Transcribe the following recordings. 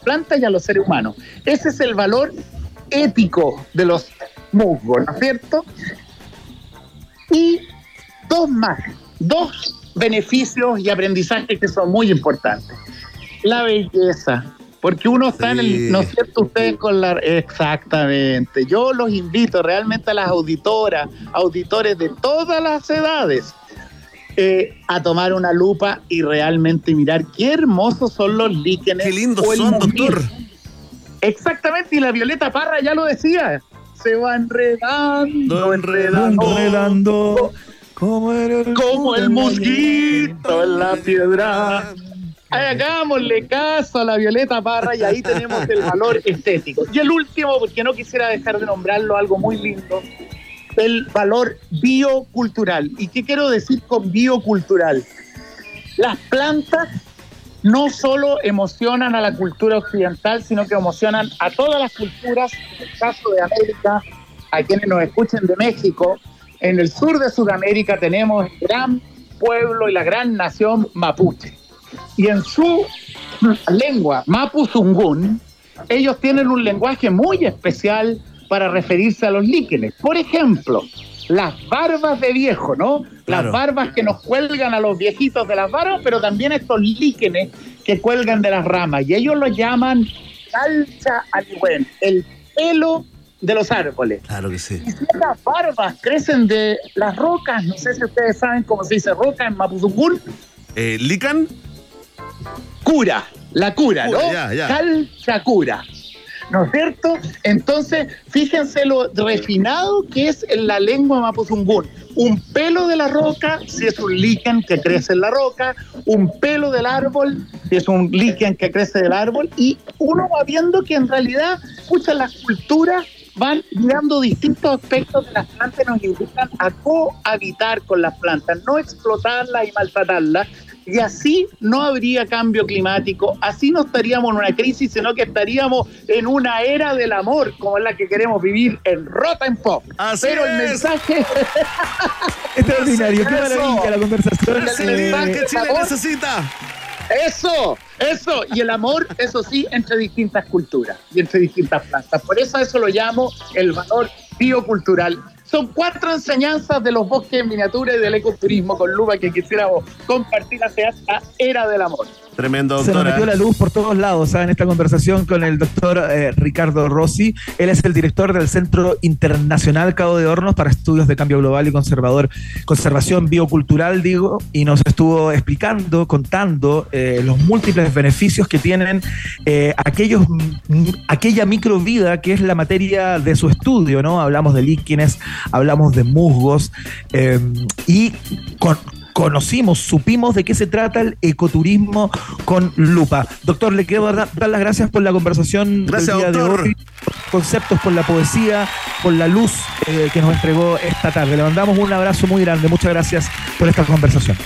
plantas y a los seres humanos. Ese es el valor ético de los musgos, ¿no es cierto? Y dos más, dos beneficios y aprendizajes que son muy importantes. La belleza, porque uno está en el, ¿no es cierto? Ustedes con la... Exactamente. Yo los invito realmente a las auditoras, auditores de todas las edades, eh, a tomar una lupa y realmente mirar qué hermosos son los líquenes. Qué lindos son, doctor. Exactamente, y la Violeta Parra ya lo decía. Se va enredando, enredando, enredando como el, como el mosquito en la piedra. Hagámosle caso a la Violeta Parra y ahí tenemos el valor estético. Y el último, porque no quisiera dejar de nombrarlo, algo muy lindo, el valor biocultural. ¿Y qué quiero decir con biocultural? Las plantas no solo emocionan a la cultura occidental, sino que emocionan a todas las culturas, en el caso de América, a quienes nos escuchen de México, en el sur de Sudamérica tenemos el gran pueblo y la gran nación mapuche. Y en su lengua, mapuzungún, ellos tienen un lenguaje muy especial para referirse a los líquenes. Por ejemplo, las barbas de viejo, ¿no? Las barbas que nos cuelgan a los viejitos de las barbas, pero también estos líquenes que cuelgan de las ramas. Y ellos lo llaman calcha aligüen, el pelo de los árboles. Claro que sí. Y si las barbas crecen de las rocas, no sé si ustedes saben cómo se dice roca en Mapuzungún. Eh, ¿Lican? Cura, la cura, ¿no? Calcha cura. ¿No es cierto? Entonces, fíjense lo refinado que es en la lengua mapuzungún. Un pelo de la roca, si es un líquen que crece en la roca, un pelo del árbol, si es un líquen que crece del árbol, y uno va viendo que en realidad, escucha, las culturas van mirando distintos aspectos de las plantas y nos invitan a cohabitar con las plantas, no explotarlas y maltratarlas. Y así no habría cambio climático, así no estaríamos en una crisis, sino que estaríamos en una era del amor, como es la que queremos vivir en Rota en Pop. Pero el mensaje. Extraordinario, qué maravilla la conversación. El mensaje Chile necesita. Eso, eso. Y el amor, eso sí, entre distintas culturas y entre distintas plantas. Por eso eso lo llamo el valor biocultural. Son cuatro enseñanzas de los bosques en miniatura y del ecoturismo con Luba que quisiéramos compartir hacia esta era del amor. Tremendo. Se nos metió la luz por todos lados ¿sabes? en esta conversación con el doctor eh, Ricardo Rossi. Él es el director del Centro Internacional Cabo de Hornos para Estudios de Cambio Global y Conservador, Conservación Biocultural, digo, y nos estuvo explicando, contando eh, los múltiples beneficios que tienen eh, aquellos, aquella microvida que es la materia de su estudio, ¿no? Hablamos de líquenes, hablamos de musgos y con, conocimos, supimos de qué se trata el ecoturismo con lupa. Doctor, le quiero dar, las gracias por la conversación gracias, del día de hoy, conceptos por la poesía, por la luz eh, que nos entregó esta tarde. Le mandamos un abrazo muy grande. Muchas gracias por esta conversación.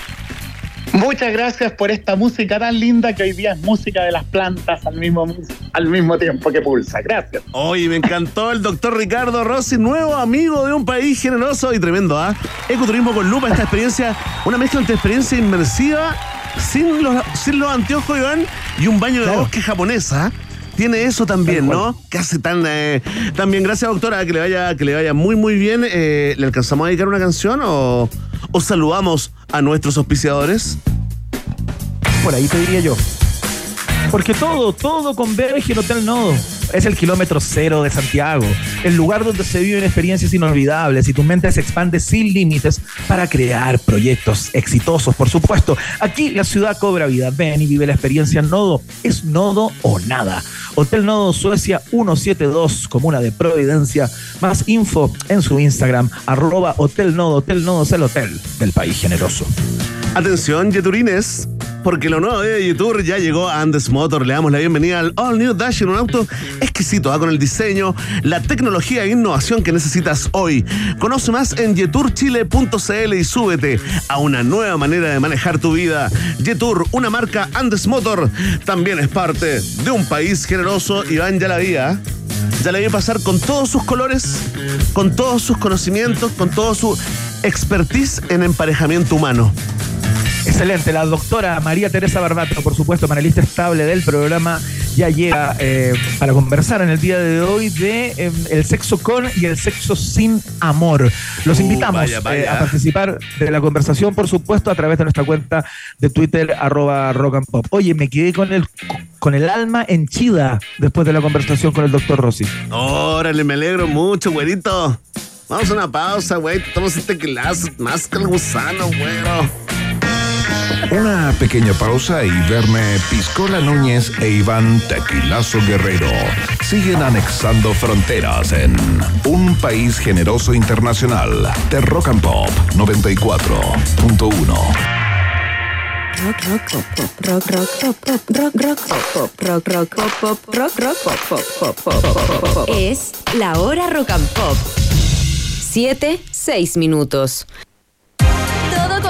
Muchas gracias por esta música tan linda que hoy día es música de las plantas al mismo, al mismo tiempo que pulsa. Gracias. Hoy me encantó el doctor Ricardo Rossi, nuevo amigo de un país generoso y tremendo, ¿ah? Ecoturismo con lupa, esta experiencia, una mezcla entre experiencia inmersiva, sin los, sin los anteojos, Iván, y un baño de bosque japonesa. Tiene eso también, ¿no? Que hace tan, eh, tan bien. Gracias, doctora, que le vaya, que le vaya muy, muy bien. Eh, ¿Le alcanzamos a dedicar una canción o, o saludamos a nuestros auspiciadores? Por ahí te diría yo. Porque todo, todo converge en Hotel Nodo. Es el kilómetro cero de Santiago, el lugar donde se viven experiencias inolvidables y tu mente se expande sin límites para crear proyectos exitosos, por supuesto. Aquí la ciudad cobra vida. Ven y vive la experiencia en Nodo. Es Nodo o nada. Hotel Nodo Suecia 172, Comuna de Providencia. Más info en su Instagram, arroba Hotel Nodo. Hotel Nodo es el hotel del país generoso. Atención, Yeturines porque lo nuevo de YouTube ya llegó a Andes Motor. Le damos la bienvenida al All New Dash en un auto exquisito, ¿ah? con el diseño, la tecnología e innovación que necesitas hoy. Conoce más en yeturchile.cl y súbete a una nueva manera de manejar tu vida. Yetur, una marca Andes Motor, también es parte de un país generoso. Iván ya la vía. Ya la vi pasar con todos sus colores, con todos sus conocimientos, con toda su expertise en emparejamiento humano. Excelente, la doctora María Teresa Barbato, por supuesto, panelista estable del programa ya llega eh, para conversar en el día de hoy de em, el sexo con y el sexo sin amor. Los uh, invitamos eh, a participar de la conversación, por supuesto, a través de nuestra cuenta de Twitter, arroba rock and pop. Oye, me quedé con el, con el alma henchida después de la conversación con el doctor Rossi. Órale, me alegro mucho, güerito. Vamos a una pausa, güey. Tomamos este clase más que el gusano, güero. Una pequeña pausa y verme Piscola Núñez e Iván Tequilazo Guerrero siguen anexando fronteras en un país generoso internacional de Rock and Pop 94.1. Rock rock pop pop rock rock pop pop rock rock pop pop rock rock pop pop rock rock pop pop pop pop es la hora rock and pop 7 6 minutos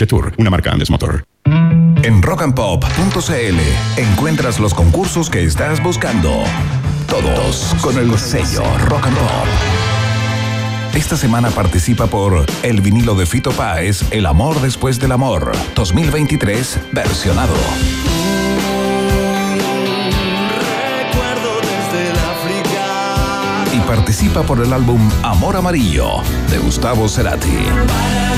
Jetour, una marca Andes Motor. En rockandpop.cl encuentras los concursos que estás buscando. Todos con el sello Rock and Pop. Esta semana participa por el vinilo de Fito Páez, El amor después del amor, 2023, versionado. Y participa por el álbum Amor Amarillo, de Gustavo Cerati.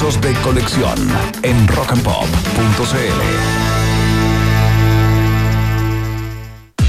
De colección en rockandpop.cl.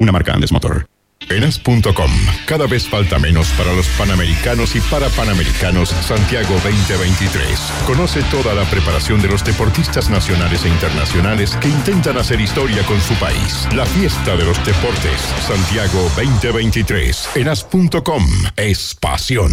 Una marca Andes Motor. Enas.com. Cada vez falta menos para los panamericanos y para panamericanos Santiago 2023. Conoce toda la preparación de los deportistas nacionales e internacionales que intentan hacer historia con su país. La fiesta de los deportes Santiago 2023. Enas.com es pasión.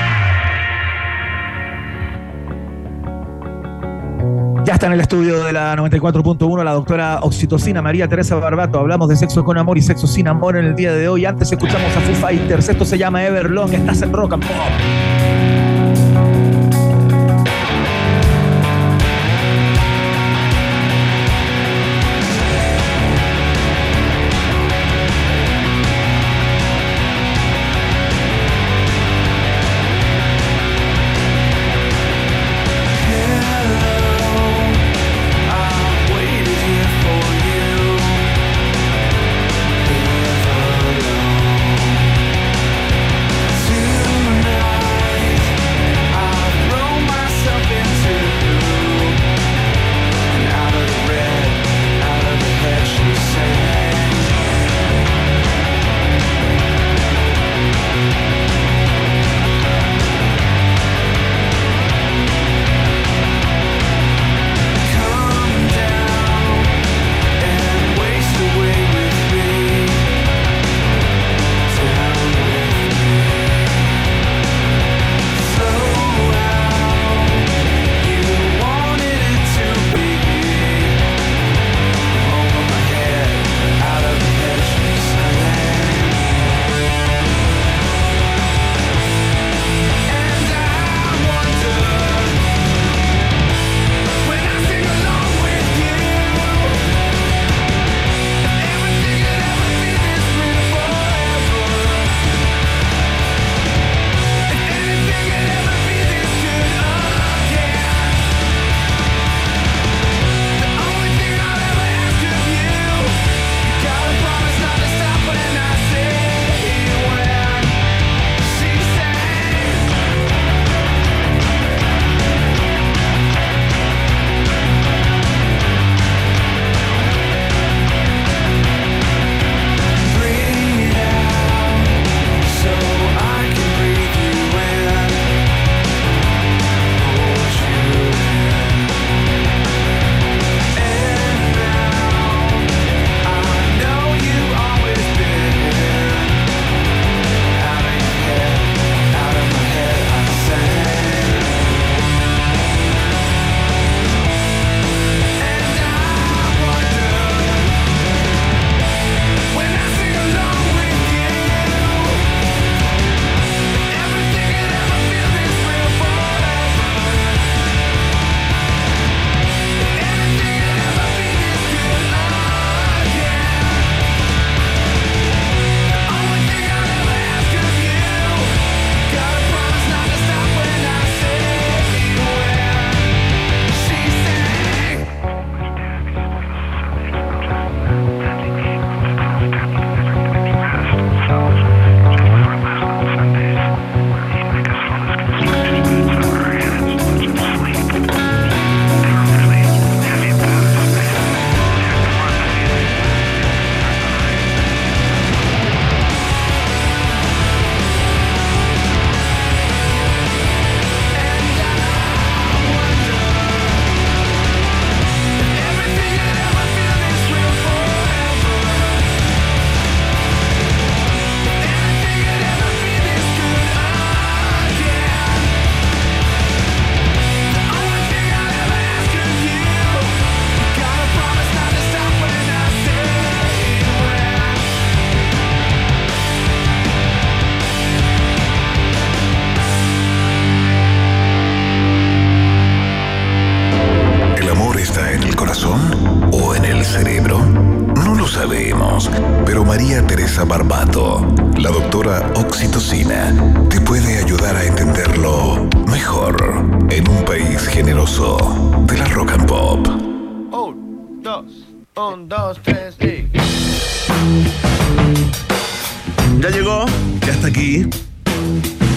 Ya está en el estudio de la 94.1 la doctora Oxitocina María Teresa Barbato. Hablamos de sexo con amor y sexo sin amor en el día de hoy. Antes escuchamos a Foo Fighters. Esto se llama Everlong. Estás en Rock and Pop.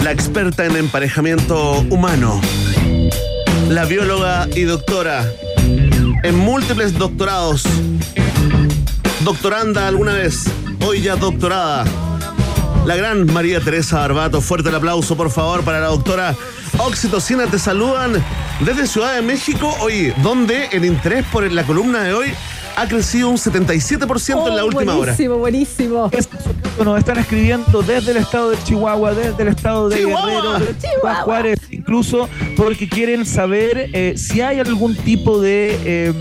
La experta en emparejamiento humano, la bióloga y doctora en múltiples doctorados, doctoranda alguna vez, hoy ya doctorada, la gran María Teresa Barbato. Fuerte el aplauso, por favor, para la doctora Oxitocina. Te saludan desde Ciudad de México, oye, donde el interés por la columna de hoy ha crecido un 77% en la última hora. Buenísimo, buenísimo. Nos están escribiendo desde el estado de Chihuahua, desde el estado de Chihuahua. Guerrero, de Chihuahua. Juárez, incluso porque quieren saber eh, si hay algún tipo de, eh,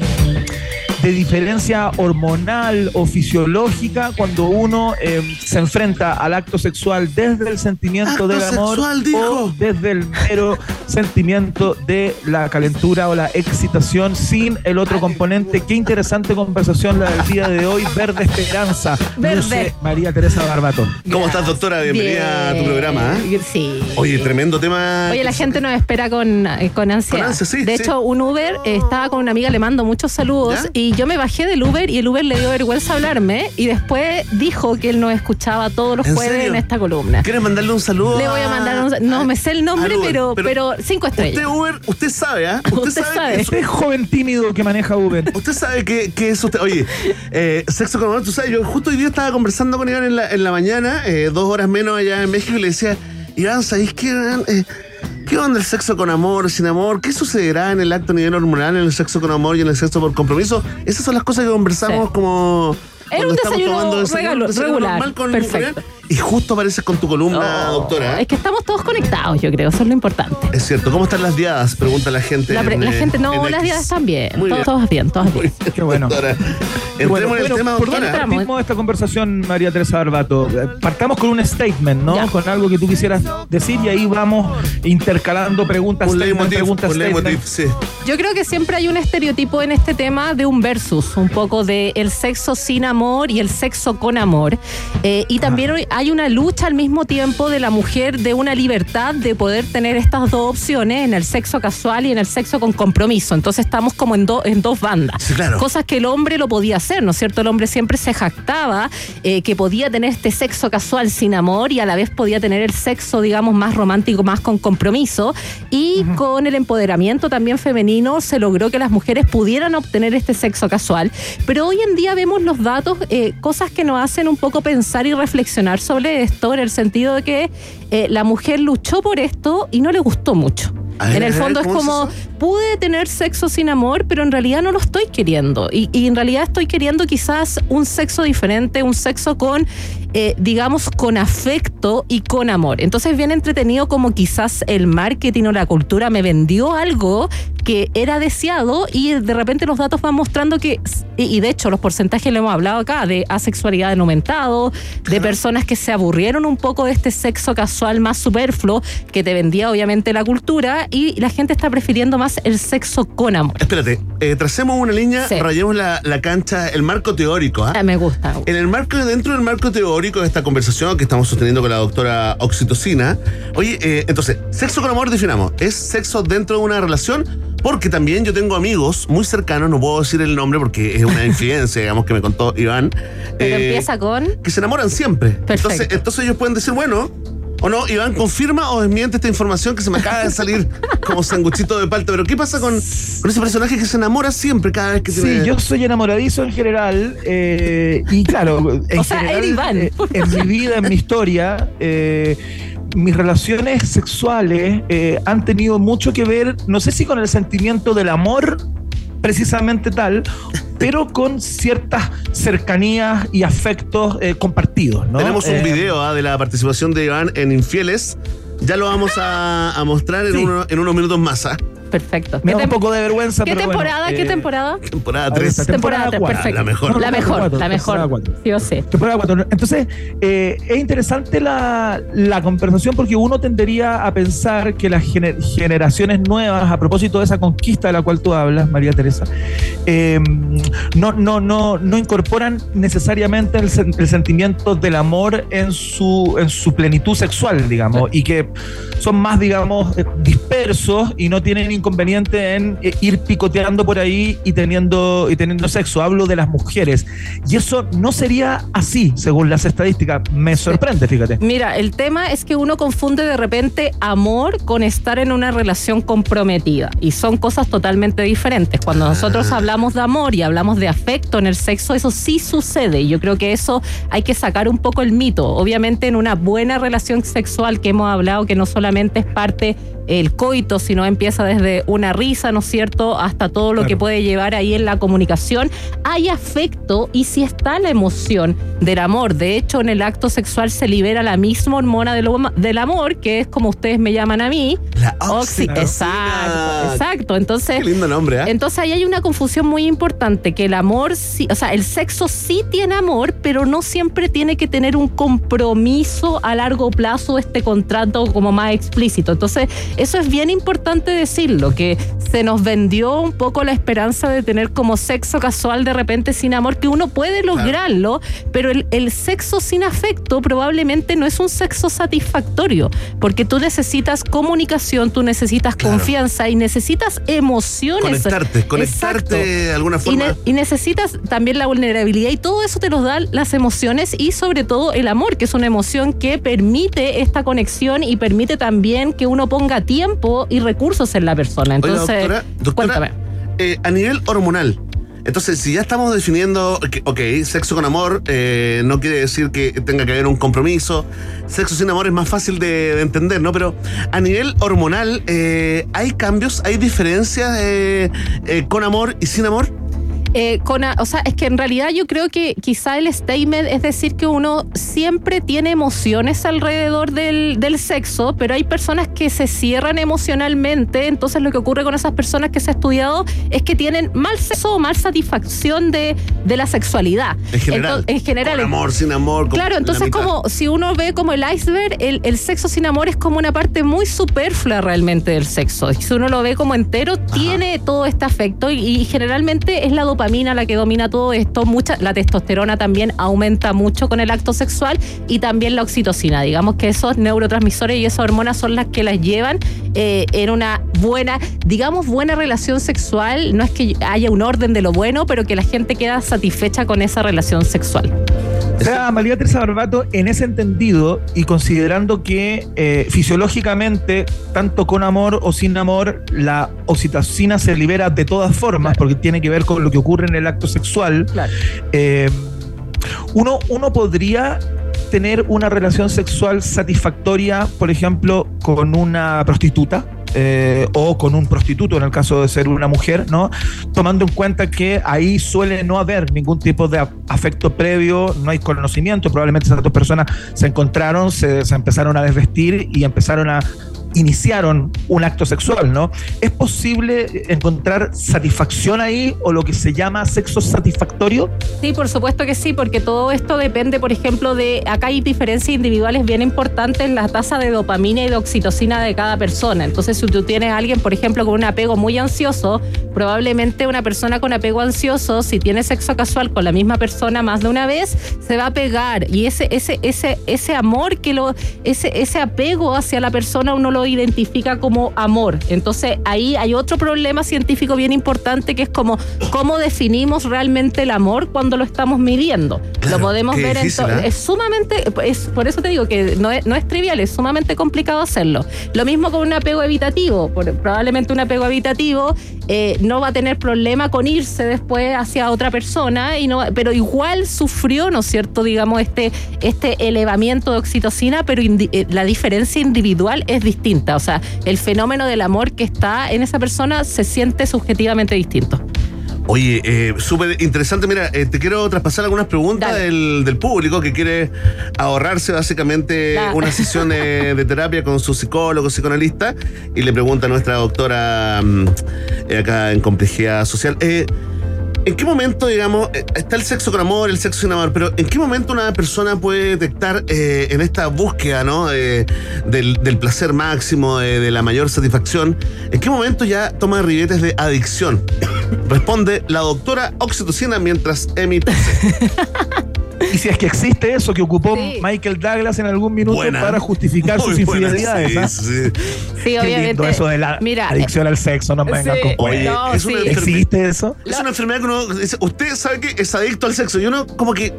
de diferencia hormonal o fisiológica cuando uno eh, se enfrenta al acto sexual desde el sentimiento Acto del amor sexual, o desde el mero sentimiento de la calentura o la excitación sin el otro componente. Qué interesante conversación la del día de hoy. Verde Esperanza. Verde. Luce María Teresa Barbato. ¿Cómo estás, doctora? Bienvenida a tu Bien. programa. ¿eh? Sí. Oye, tremendo tema. Oye, la gente nos espera con, eh, con ansiedad. Con ansia, sí, de sí. hecho, un Uber eh, estaba con una amiga, le mando muchos saludos ¿Ya? y yo me bajé del Uber y el Uber le dio vergüenza hablarme y después dijo que él nos escuchaba todos los ¿En jueves serio? en esta columna. ¿Quieres mandarle un saludo? Le voy a mandar un... No me sé el nombre, Uber, pero, pero, cinco estrellas. Usted, Uber, usted sabe, ¿ah? Usted sabe. que Este es joven tímido que maneja Uber. Usted sabe que, que es usted. Oye, eh, sexo con amor, tú sabes, yo justo hoy día estaba conversando con Iván en la, en la mañana, eh, dos horas menos allá en México, y le decía, Iván, ¿sabéis qué, Iván? Eh, ¿Qué onda el sexo con amor, sin amor? ¿Qué sucederá en el acto a nivel hormonal, en el sexo con amor y en el sexo por compromiso? Esas son las cosas que conversamos Sí. como. Era un desayuno desayuno, regalo- desayuno regular. normal con- Perfecto. Y justo apareces con tu columna, Oh, doctora. Es que estamos todos conectados, yo creo, eso es lo importante. Es cierto. ¿Cómo están las diadas? Pregunta la gente. La, pre- en, la eh, gente, no, las días están bien. Muy Todos, bien. todos bien, todos bien. Qué bueno. Doctora, Entremos Bueno, en el bueno, tema, ¿Por dónde doctora. Partimos esta conversación, María Teresa Barbato? Partamos con un statement, ¿no? Ya. Con algo que tú quisieras decir y ahí vamos intercalando preguntas, Un statement, preguntas, un leitmotiv, statement. sí. Yo creo que siempre hay un estereotipo en este tema de un versus, un poco de el sexo sin amor y el sexo con amor. Eh, y también hoy hay una lucha al mismo tiempo de la mujer de una libertad de poder tener estas dos opciones en el sexo casual y en el sexo con compromiso. Entonces estamos como en, do- en dos bandas. Sí, claro. Cosas que el hombre lo podía hacer, ¿no es cierto? El hombre siempre se jactaba eh, que podía tener este sexo casual sin amor y a la vez podía tener el sexo, digamos, más romántico, más con compromiso. Y con el empoderamiento también femenino se logró que las mujeres pudieran obtener este sexo casual. Pero hoy en día vemos los datos, eh, cosas que nos hacen un poco pensar y reflexionar sobre esto, en el sentido de que eh, la mujer luchó por esto y no le gustó mucho. Ver, en el fondo es ¿cómo es como, pude tener sexo sin amor, pero en realidad no lo estoy queriendo. Y, y en realidad estoy queriendo quizás un sexo diferente, un sexo con, eh, digamos, con afecto y con amor. Entonces, bien entretenido como quizás el marketing o la cultura me vendió algo que era deseado y de repente los datos van mostrando que, y, de hecho los porcentajes lo hemos hablado acá, de asexualidad en aumentado, de personas que se aburrieron un poco de este sexo casual más superfluo que te vendía obviamente la cultura y la gente está prefiriendo más el sexo con amor. Espérate, eh, tracemos una línea, Sí. rayemos la, la cancha, el marco teórico. ¿ah? Ah, me gusta. En el marco, dentro del marco teórico de esta conversación que estamos sosteniendo con la doctora Oxitocina, oye, eh, entonces, sexo con amor definamos, ¿es sexo dentro de una relación? Porque también yo tengo amigos muy cercanos, no puedo decir el nombre porque es una infidencia, digamos, que me contó Iván. Pero eh, empieza con... que se enamoran siempre. Perfecto. Entonces, entonces ellos pueden decir, bueno, o no, Iván confirma o desmiente esta información que se me acaba de salir como sanguchito de palta. Pero ¿qué pasa con, con ese personaje que se enamora siempre cada vez que Sí, tiene. yo soy enamoradizo en general eh, y claro, en O sea, general, era Iván. eh, en mi vida, en mi historia, eh, mis relaciones sexuales eh, han tenido mucho que ver, no sé si con el sentimiento del amor precisamente tal, pero con ciertas cercanías y afectos eh, compartidos. ¿no? Tenemos un Eh, video ah, de la participación de Iván en Infieles. Ya lo vamos a, a mostrar en, Sí. uno- en unos minutos más. Perfecto. Me ¿Qué da un poco de vergüenza, ¿Qué pero bueno, temporada? ¿Qué eh, temporada? Temporada ahí 3. está, Temporada tres, cuatro. perfecto. La mejor. La temporada mejor, la temporada mejor. cuatro. Sí o sí. Temporada cuatro. Entonces, eh, es interesante la, la conversación porque uno tendería a pensar que las gener- generaciones nuevas, a propósito de esa conquista de la cual tú hablas, María Teresa, eh, no, no, no, no incorporan necesariamente el, sen- el sentimiento del amor en su, en su plenitud sexual, digamos, y que son más, digamos, eh, dispersos y no tienen inconveniente en eh, ir picoteando por ahí y teniendo, y teniendo sexo. Hablo de las mujeres. Y eso no sería así, según las estadísticas. Me sorprende, fíjate. Mira, el tema es que uno confunde de repente amor con estar en una relación comprometida y son cosas totalmente diferentes. Cuando nosotros hablamos de amor y hablamos de afecto en el sexo, eso sí sucede y yo creo que eso hay que sacar un poco el mito. Obviamente en una buena relación sexual que hemos hablado que no solamente es parte el coito, sino empieza desde una risa, ¿no es cierto?, hasta todo lo Claro. que puede llevar ahí en la comunicación. Hay afecto y si está la emoción del amor. De hecho, en el acto sexual se libera la misma hormona del, amor, que es como ustedes me llaman a mí. La Oxi- oxitocina. Exacto, exacto. Entonces, Qué lindo nombre, ¿eh? entonces ahí hay una confusión muy importante, que el amor, sí, o sea, el sexo sí tiene amor, pero no siempre tiene que tener un compromiso a largo plazo, este contrato como más explícito. Entonces, eso es bien importante decirlo, que se nos vendió un poco la esperanza de tener como sexo casual de repente sin amor, que uno puede lograrlo, pero el, el sexo sin afecto probablemente no es un sexo satisfactorio, porque tú necesitas comunicación, tú necesitas Claro. confianza y necesitas emociones. Conectarte, conectarte Exacto. de alguna Y, forma. ne- y necesitas también la vulnerabilidad y todo eso te los dan las emociones y sobre todo el amor, que es una emoción que permite esta conexión y permite también que uno ponga tiempo y recursos en la persona. Oiga, Entonces, doctora, doctora, cuéntame. eh, a nivel hormonal. Entonces, si ya estamos definiendo, que, ok, sexo con amor eh, no quiere decir que tenga que haber un compromiso. Sexo sin amor es más fácil de, de entender, ¿no? Pero a nivel hormonal, eh, ¿hay cambios, hay diferencias eh, con amor y sin amor? Eh, con o sea, es que en realidad yo creo que quizá el statement es decir que uno siempre tiene emociones alrededor del, del sexo, pero hay personas que se cierran emocionalmente, entonces lo que ocurre con esas personas que se ha estudiado es que tienen mal sexo o mal satisfacción de, de la sexualidad. En general. Entonces, en general. Con amor, sin amor. con Claro, la entonces como si uno ve como el iceberg, el, el sexo sin amor es como una parte muy superflua realmente del sexo. Si uno lo ve como entero, tiene todo este afecto y, y generalmente es la dopamina la que domina todo esto. Mucha, la testosterona también aumenta mucho con el acto sexual y también la oxitocina. Digamos que esos neurotransmisores y esas hormonas son las que las llevan eh, en una buena, digamos, buena relación sexual. No es que haya un orden de lo bueno, pero que la gente queda satisfecha con esa relación sexual. O sea, María Teresa Barbato, en ese entendido y considerando que eh, fisiológicamente, tanto con amor o sin amor, la oxitocina se libera de todas formas, porque tiene que ver con lo que ocurre en el acto sexual, Claro. eh, uno, uno podría tener una relación sexual satisfactoria, por ejemplo, con una prostituta. Eh, o con un prostituto en el caso de ser una mujer, ¿no? Tomando en cuenta que ahí suele no haber ningún tipo de afecto previo, no hay conocimiento, probablemente esas dos personas se encontraron, se empezaron a desvestir y empezaron a iniciaron un acto sexual, ¿no? ¿Es posible encontrar satisfacción ahí o lo que se llama sexo satisfactorio? Sí, por supuesto que sí, porque todo esto depende, por ejemplo, de acá hay diferencias individuales bien importantes en la tasa de dopamina y de oxitocina de cada persona. Entonces, si tú tienes a alguien, por ejemplo, con un apego muy ansioso, probablemente una persona con apego ansioso, si tiene sexo casual con la misma persona más de una vez, se va a pegar y ese ese ese ese amor que lo ese ese apego hacia la persona uno lo identifica como amor. Entonces, ahí hay otro problema científico bien importante que es como cómo definimos realmente el amor cuando lo estamos midiendo. Claro, lo podemos ver en difícil, to- ¿eh? es sumamente es por eso te digo que no es, no es trivial, es sumamente complicado hacerlo. Lo mismo con un apego evitativo, probablemente un apego evitativo eh, no va a tener problema con irse después hacia otra persona y no pero igual sufrió, ¿no es cierto? Digamos este este elevamiento de oxitocina, pero eh, la diferencia individual es distinta, o sea, el fenómeno del amor que está en esa persona se siente subjetivamente distinto. Oye, eh, súper interesante. Mira, eh, te quiero traspasar algunas preguntas del, del público que quiere ahorrarse básicamente una sesión de, de terapia con su psicólogo, psicoanalista, y le pregunta a nuestra doctora mm, eh, acá en complejidad social. ¿En qué momento, digamos, eh, está el sexo con amor, el sexo sin amor, pero en qué momento una persona puede detectar eh, en esta búsqueda, ¿no? Eh, del, placer máximo, de la mayor satisfacción, en qué momento ya toma ribetes de adicción? Responde la doctora Oxitocina mientras emite. Y si es que existe eso que ocupó Sí. Michael Douglas en algún minuto Buena. para justificar Muy sus buena, infidelidades. sí, ¿ah? sí. Sí, Qué obviamente. lindo eso de la Mira, adicción al sexo, no me vengan sí, con Oye, no, es sí. ¿Existe eso? Es una enfermedad que uno dice, usted sabe que es adicto al sexo y uno como que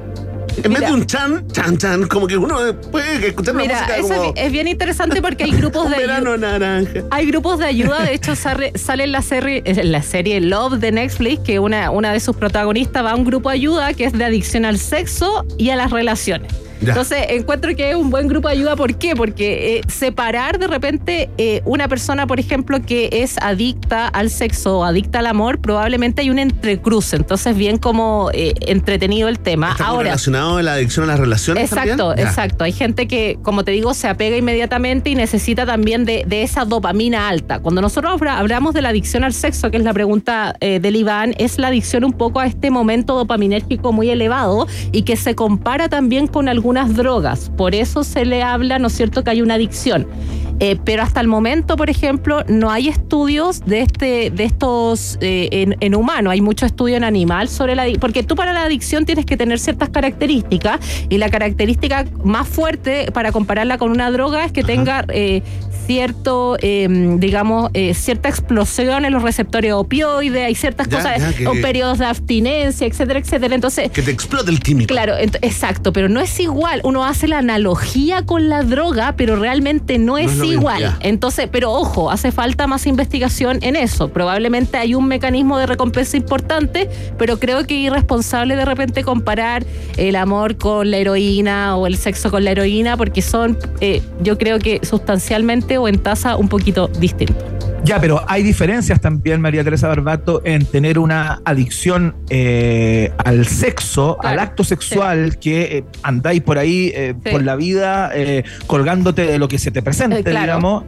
en vez de un chan, chan, chan, como que uno puede escuchar Mira, música eso como es, bien interesante porque hay grupos de verano naranja. Hay grupos de ayuda, de hecho sale, sale en la serie, en la serie Love de Netflix, que una, una de sus protagonistas va a un grupo de ayuda que es de adicción al sexo y a las relaciones. Ya. Entonces encuentro que es un buen grupo de ayuda, ¿por qué? Porque eh, separar de repente eh, una persona, por ejemplo, que es adicta al sexo o adicta al amor, probablemente hay un entrecruce, entonces bien como eh, entretenido el tema. ¿Está Ahora, relacionado a la adicción a las relaciones Exacto, también? Exacto. Hay gente que, como te digo, se apega inmediatamente y necesita también de, de esa dopamina alta. Cuando nosotros habla- hablamos de la adicción al sexo, que es la pregunta del Iván, es la adicción un poco a este momento dopaminérgico muy elevado y que se compara también con algunas drogas. Por eso se le habla, ¿no es cierto?, que hay una adicción. Eh, pero hasta el momento, por ejemplo, no hay estudios de este, de estos eh, en, en humano. Hay mucho estudio en animal sobre la. Porque tú para la adicción tienes que tener ciertas características. Y la característica más fuerte para compararla con una droga es que tenga eh, cierto, eh, digamos, eh, cierta explosión en los receptores opioides. Hay ciertas Ya, cosas, ya, que- periodos de abstinencia, etcétera, etcétera. Entonces, Que te explote el químico. Claro, exacto, pero no es igual. Uno hace la analogía con la droga, pero realmente no es, es mismo, igual. Entonces, pero ojo, hace falta más investigación en eso. Probablemente hay un mecanismo de recompensa importante, pero creo que es irresponsable de repente comparar el amor con la heroína o el sexo con la heroína, porque son, eh, yo creo que sustancialmente o en tasa un poquito distintos. Ya, pero hay diferencias también, María Teresa Barbato, en tener una adicción eh, al sexo, Claro, al acto sexual, que eh, andáis por ahí eh, Sí. por la vida eh, colgándote de lo que se te presente, claro. digamos.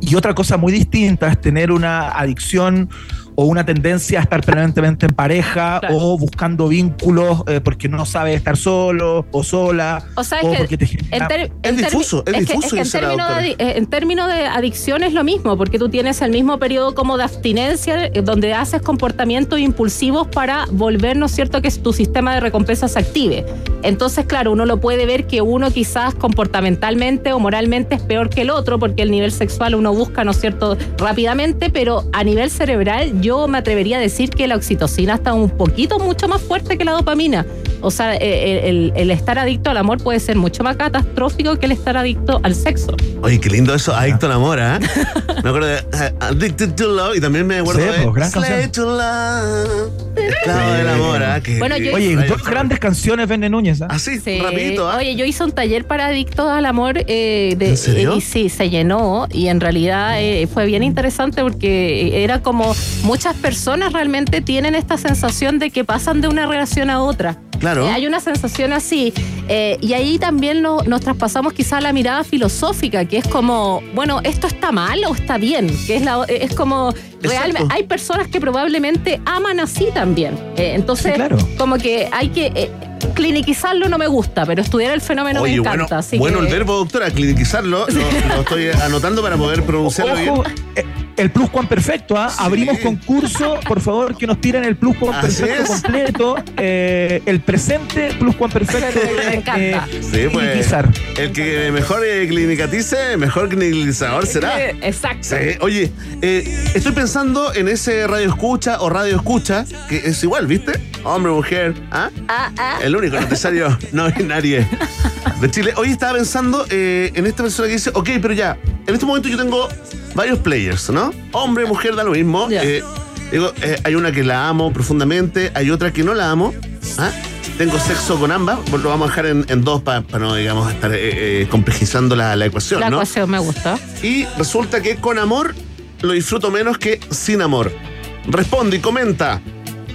y otra cosa muy distinta es tener una adicción o una tendencia a estar permanentemente en pareja Claro. o buscando vínculos eh, porque no sabes estar solo o sola O sea, o es que porque te genera- En Es en difuso, es que- difuso, que en dice la términos de, eh, en términos de adicción es lo mismo, porque tú tienes el mismo periodo como de abstinencia, eh, donde haces comportamientos impulsivos para volver, ¿no es cierto?, que tu sistema de recompensa se active. Entonces, claro, uno lo puede ver que uno quizás comportamentalmente o moralmente es peor que el otro, porque el nivel sexual uno busca, ¿no es cierto?, rápidamente, pero a nivel cerebral yo me atrevería a decir que la oxitocina está un poquito mucho más fuerte que la dopamina. O sea, eh, el, el estar adicto al amor puede ser mucho más catastrófico que el estar adicto al sexo. Oye, qué lindo eso, Adicto al Amor, ¿ah? Me acuerdo de eh, Addicted to Love y también me acuerdo Sí, de pues, canción. to Love. Esclavo del amor, ¿ah? Que- Bueno, yo- Oye, dos grandes canciones, Vende Núñez. ¿ah? Así, Sí. rapidito, ¿ah? Oye, yo hice un taller para adictos al amor. eh, de, ¿En serio? y sí, se llenó y en realidad eh, fue bien interesante porque era como muchas personas realmente tienen esta sensación de que pasan de una relación a otra. Claro. Eh, hay una sensación así. eh, y ahí también no- nos traspasamos quizá la mirada filosófica, que es como, bueno, ¿esto está mal o está bien? Que es, la, es como, realmente, hay personas que probablemente aman así también. Eh, entonces, Sí, claro. como que hay que... eh, clinicizarlo no me gusta, pero estudiar el fenómeno Oye, me bueno, encanta. así bueno que- el verbo, doctora, clinicizarlo, lo, lo estoy anotando para poder pronunciarlo bien. Ojo, el plus Juan perfecto, ¿ah? Abrimos concurso, por favor, que nos tiren el plus Juan Así perfecto es. completo. eh, el presente plus Juan perfecto. Me encanta. Sí, pues. clinicizar. El que mejor eh, clinicatice, mejor clinicizador será. Eh, Exacto. Sí, oye, eh, estoy pensando en ese radio escucha o radio escucha, que es igual, ¿viste? Hombre, mujer, ¿ah? Ah, ah. El único noticiario no binario de Chile. Hoy estaba pensando eh, en esta persona que dice, ok, pero ya, en este momento yo tengo varios players, ¿no? Hombre, mujer, da lo mismo. Eh, digo, eh, hay una que la amo profundamente, hay otra que no la amo. ¿ah? Tengo sexo con ambas, pues lo vamos a dejar en, en dos para no, digamos, estar eh, eh, complejizando la, la ecuación, La ¿no? ecuación me gusta. Y resulta que con amor lo disfruto menos que sin amor. Responde y comenta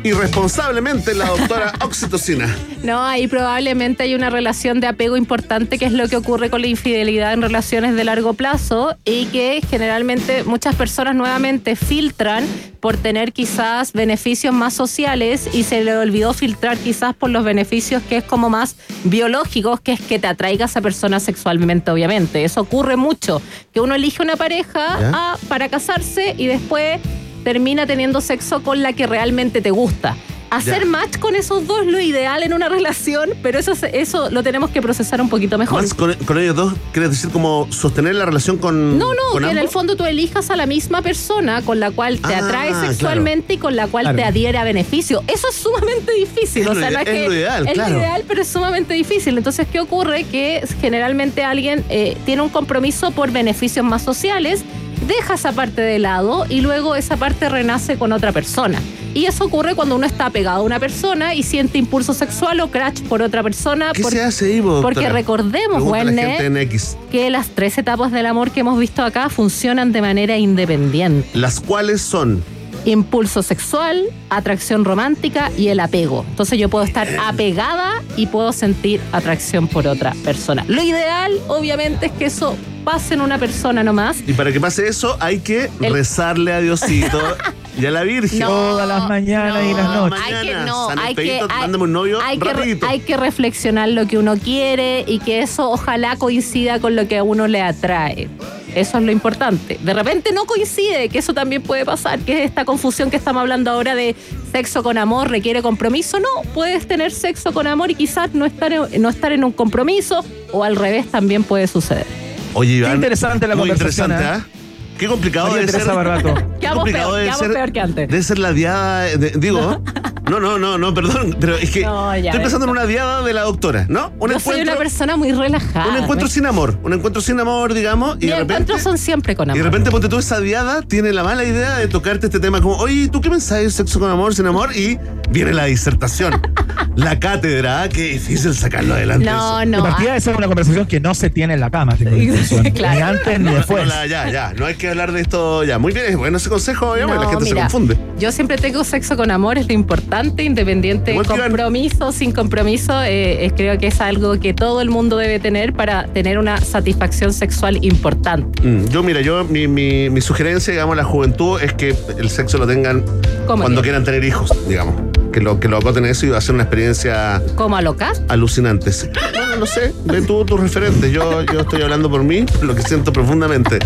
irresponsablemente la doctora Oxitocina. No, ahí probablemente hay una relación de apego importante, que es lo que ocurre con la infidelidad en relaciones de largo plazo y que generalmente muchas personas nuevamente filtran por tener quizás beneficios más sociales y se le olvidó filtrar quizás por los beneficios que es como más biológicos, que es que te atraiga a esa persona sexualmente, obviamente. Eso ocurre mucho, que uno elige una pareja ah, para casarse y después termina teniendo sexo con la que realmente te gusta. Hacer match con esos dos es lo ideal en una relación, pero eso, eso lo tenemos que procesar un poquito mejor. Con, ellos dos, ¿quieres decir como sostener la relación con No, no, que en el fondo tú elijas a la misma persona con la cual te ah, atrae sexualmente y con la cual te adhiere a beneficio. Eso es sumamente difícil. o sea, no es, que lo ideal, es lo ideal, pero es sumamente difícil. Entonces, ¿qué ocurre? Que generalmente alguien eh, tiene un compromiso por beneficios más sociales deja esa parte de lado y luego esa parte renace con otra persona. Y eso ocurre cuando uno está pegado a una persona y siente impulso sexual o crash por otra persona. ¿Qué se hace, Porque recordemos, Werne, que las tres etapas del amor que hemos visto acá funcionan de manera independiente. Las cuales son impulso sexual, atracción romántica y el apego. Entonces yo puedo estar apegada y puedo sentir atracción por otra persona. Lo ideal, obviamente, es que eso pase en una persona nomás. Y para que pase eso, hay que rezarle a Diosito. y a la Virgen. Todas las mañanas y las noches. Hay que, no, hay que, un novio hay, que, hay que reflexionar lo que uno quiere y que eso ojalá coincida con lo que a uno le atrae. Eso es lo importante. De repente no coincide, que eso también puede pasar, que es esta confusión que estamos hablando ahora de sexo con amor requiere compromiso. No, puedes tener sexo con amor y quizás no estar en, no estar en un compromiso o al revés también puede suceder. Oye, Iván, Qué interesante la conversación. Interesante, ¿eh? ¿eh? Qué complicado de ser. Qué complicado peor, de ser, peor que antes. De ser la diada, digo, No, no, no, no, perdón, pero es que estoy pensando en una diada de la doctora, ¿no? Un Yo soy una persona muy relajada. Un encuentro sin amor, un encuentro sin amor, digamos. Y Mis encuentros son siempre con amor. Y de repente, ponte tú, esa diada tiene la mala idea de tocarte este tema como, oye, ¿tú qué pensás de sexo con amor, sin amor? Y viene la disertación, la cátedra, qué difícil sacarlo adelante. No, no. De partida, esa es una conversación que no se tiene en la cama, claro. Ni antes ni después. ya, ya, no hay que hablar de esto ya. Muy bien, es bueno ese consejo, ya, la gente se confunde. Yo siempre tengo sexo con amor, es lo importante, independiente compromiso, sin compromiso, eh, creo que es algo que todo el mundo debe tener para tener una satisfacción sexual importante. Mm, yo, mira, yo mi, mi, sugerencia, digamos, a la juventud es que el sexo lo tengan cuando quieran tener hijos, digamos. Que lo, que lo acoten eso y va a ser una experiencia. ¿Como a locas? Alucinante. No, no sé, ve tú tus referentes. Yo, yo estoy hablando por mí, lo que siento profundamente.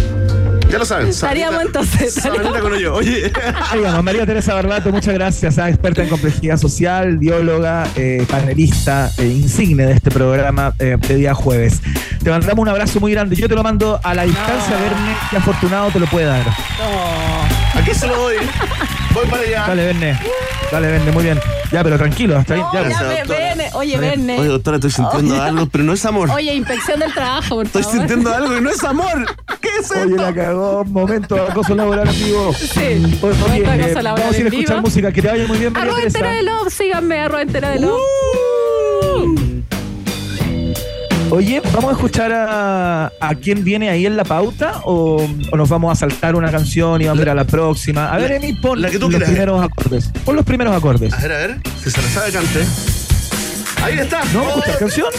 Ya lo saben. Estaríamos entonces. con ello. Oye. María Teresa Barbato, muchas gracias. Ah, experta en complejidad social, bióloga, eh, panelista, eh, insigne de este programa eh, de día jueves. Te mandamos un abrazo muy grande. Yo te lo mando a la distancia, a Verne, que afortunado te lo puede dar. No. Aquí se lo doy. Voy para allá. Dale, Verne. Dale, Verne, muy bien. Ya, pero tranquilo, está bien. Ya, ya Oye, Verne. Oye, doctora, estoy sintiendo algo, pero no es amor. Oye, inspección del trabajo, por Estoy sintiendo algo y no es amor. ¿Qué es esto? Oye, la cagó. Momento acoso laboral en vivo. Sí. Vamos a ir a escuchar música. Que te vaya muy bien, Arroba entera de love. Síganme, arroba entera de love. Uh. Oye, ¿vamos a escuchar a, a quién viene ahí en la pauta o, nos vamos a saltar una canción y vamos a ir a la próxima? A ver, Emi, pon los primeros acordes. Pon los primeros acordes. A ver, a ver, si se la sabe cante. Ahí está. ¿No me gusta canción?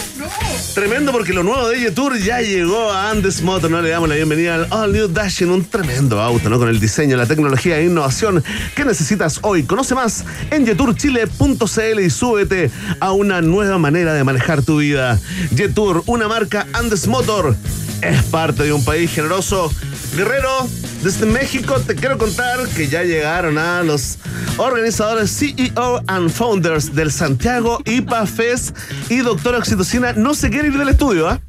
Tremendo porque lo nuevo de Yetur ya llegó a Andes Motor. No le damos la bienvenida al All New Dash en un tremendo auto, ¿no? Con el diseño, la tecnología e innovación que necesitas hoy. Conoce más en yeturchile.cl y súbete a una nueva manera de manejar tu vida. Yetur, una marca Andes Motor, es parte de un país generoso. Guerrero, desde México te quiero contar que ya llegaron a los organizadores CEO and founders del Santiago IPA Fest y Doctora Oxitocina no se quiere ir del estudio, ¿ah?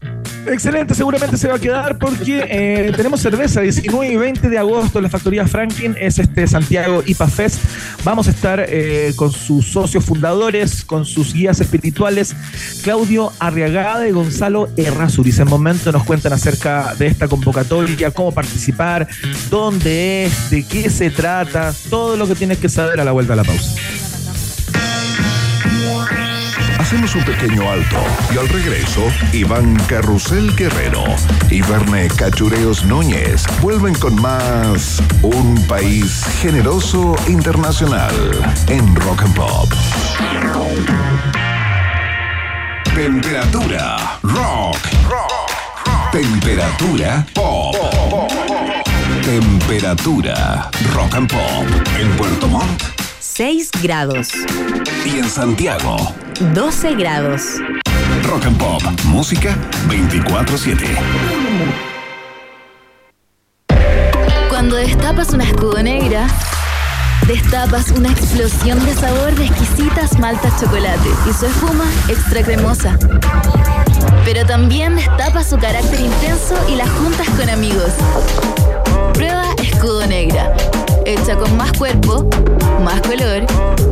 Excelente, seguramente se va a quedar porque eh, tenemos cerveza 19 y 20 de agosto en la factoría Franklin, es este Santiago IPA Fest. Vamos a estar eh, con sus socios fundadores, con sus guías espirituales, Claudio Arriagada y Gonzalo Errázuriz. En momento nos cuentan acerca de esta convocatoria, cómo participar, dónde es, de qué se trata, todo lo que tienes que saber a la vuelta a la pausa. Hacemos un pequeño alto y al regreso, Iván Carrusel Guerrero y Verne Cachureos Núñez vuelven con más Un País Generoso Internacional en Rock and Pop. Temperatura rock. Temperatura pop. Temperatura rock and pop en Puerto Montt 6 grados. y en Santiago. 12 grados. Rock and Pop, música 24/7. Cuando destapas una escudo negra, destapas una explosión de sabor de exquisitas maltas chocolate y su espuma extra cremosa. Pero también destapas su carácter intenso y las juntas con amigos. Prueba escudo negra, hecha con más cuerpo, más color,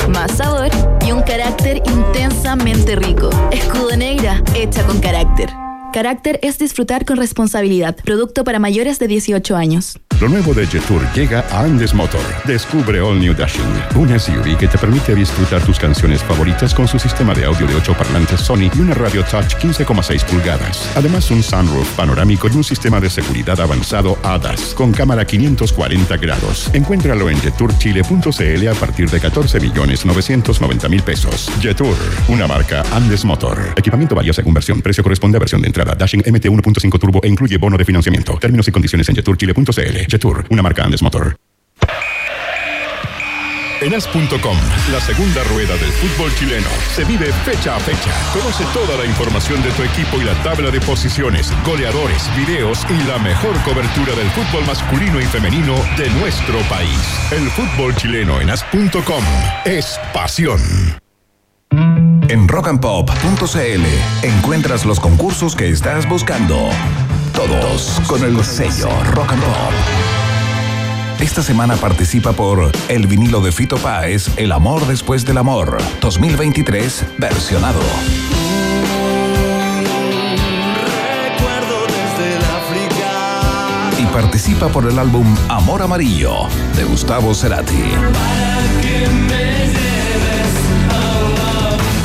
más sabor y un carácter intensamente rico. Escudo negra, hecha con carácter. Carácter es disfrutar con responsabilidad. Producto para mayores de 18 años. Lo nuevo de Jetour llega a Andes Motor. Descubre All New Dashing, una SUV que te permite disfrutar tus canciones favoritas con su sistema de audio de 8 parlantes Sony y una radio touch 15,6 pulgadas. Además, un sunroof panorámico y un sistema de seguridad avanzado ADAS con cámara 540 grados. Encuéntralo en jetourchile.cl a partir de 14 millones 990 mil pesos. Jetour, una marca Andes Motor. Equipamiento varía según versión. Precio corresponde a versión de entrada. Dashing MT 1.5 Turbo e incluye bono de financiamiento. Términos y condiciones en jetourchile.cl. Jetour, una marca Andes Motor. En as.com, la segunda rueda del fútbol chileno, se vive fecha a fecha. Conoce toda la información de tu equipo y la tabla de posiciones, goleadores, videos y la mejor cobertura del fútbol masculino y femenino de nuestro país. El fútbol chileno en as.com es pasión. En rockandpop.cl encuentras los concursos que estás buscando. Todos con el sello Rock and Pop. Esta semana participa por el vinilo de Fito Páez, El amor después del amor, 2023, versionado. Y participa por el álbum Amor Amarillo, de Gustavo Cerati.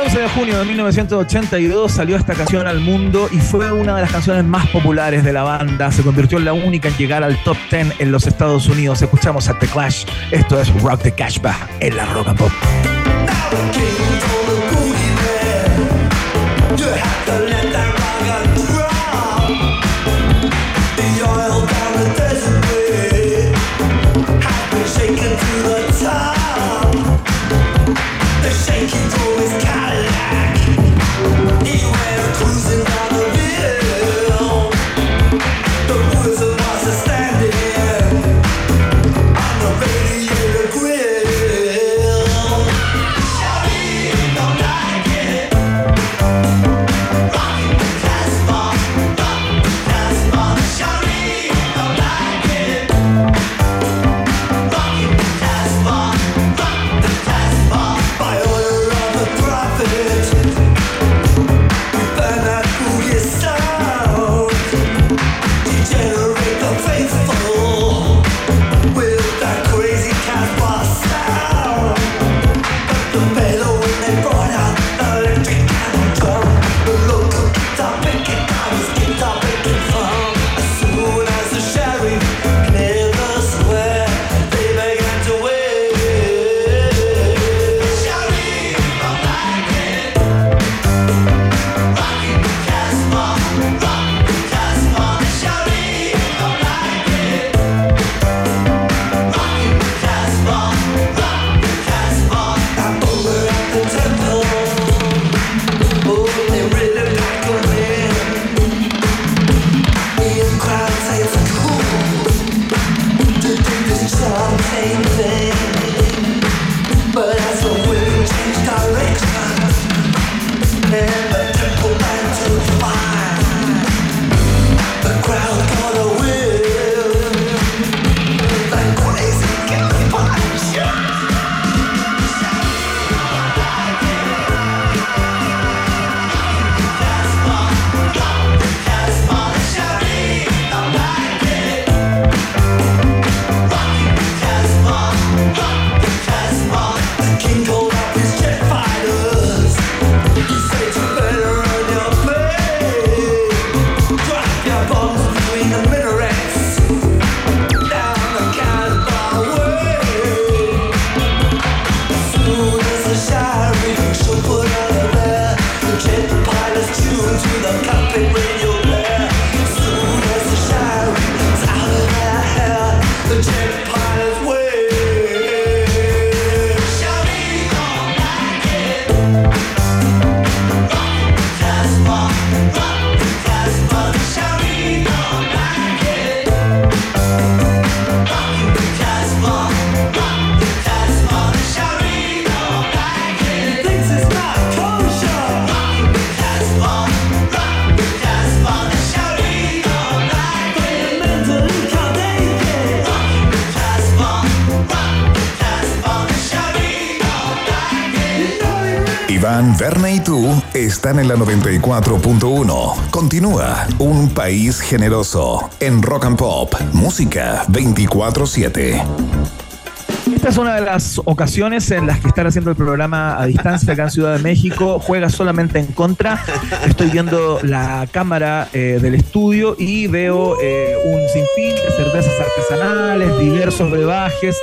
El 11 de junio de 1982 salió esta canción al mundo y fue una de las canciones más populares de la banda. Se convirtió en la única en llegar al top 10 en los Estados Unidos. Escuchamos a The Clash. Esto es Rock the Cashback en la Rock and Pop. Están en la 94.1. Continúa Un País Generoso en Rock and Pop. Música 24-7. Esta es una de las ocasiones en las que están haciendo el programa a distancia acá en Ciudad de México. Juega solamente en contra. Estoy viendo la cámara eh, del estudio y veo eh, un sinfín de cervezas artesanales, diversos brebajes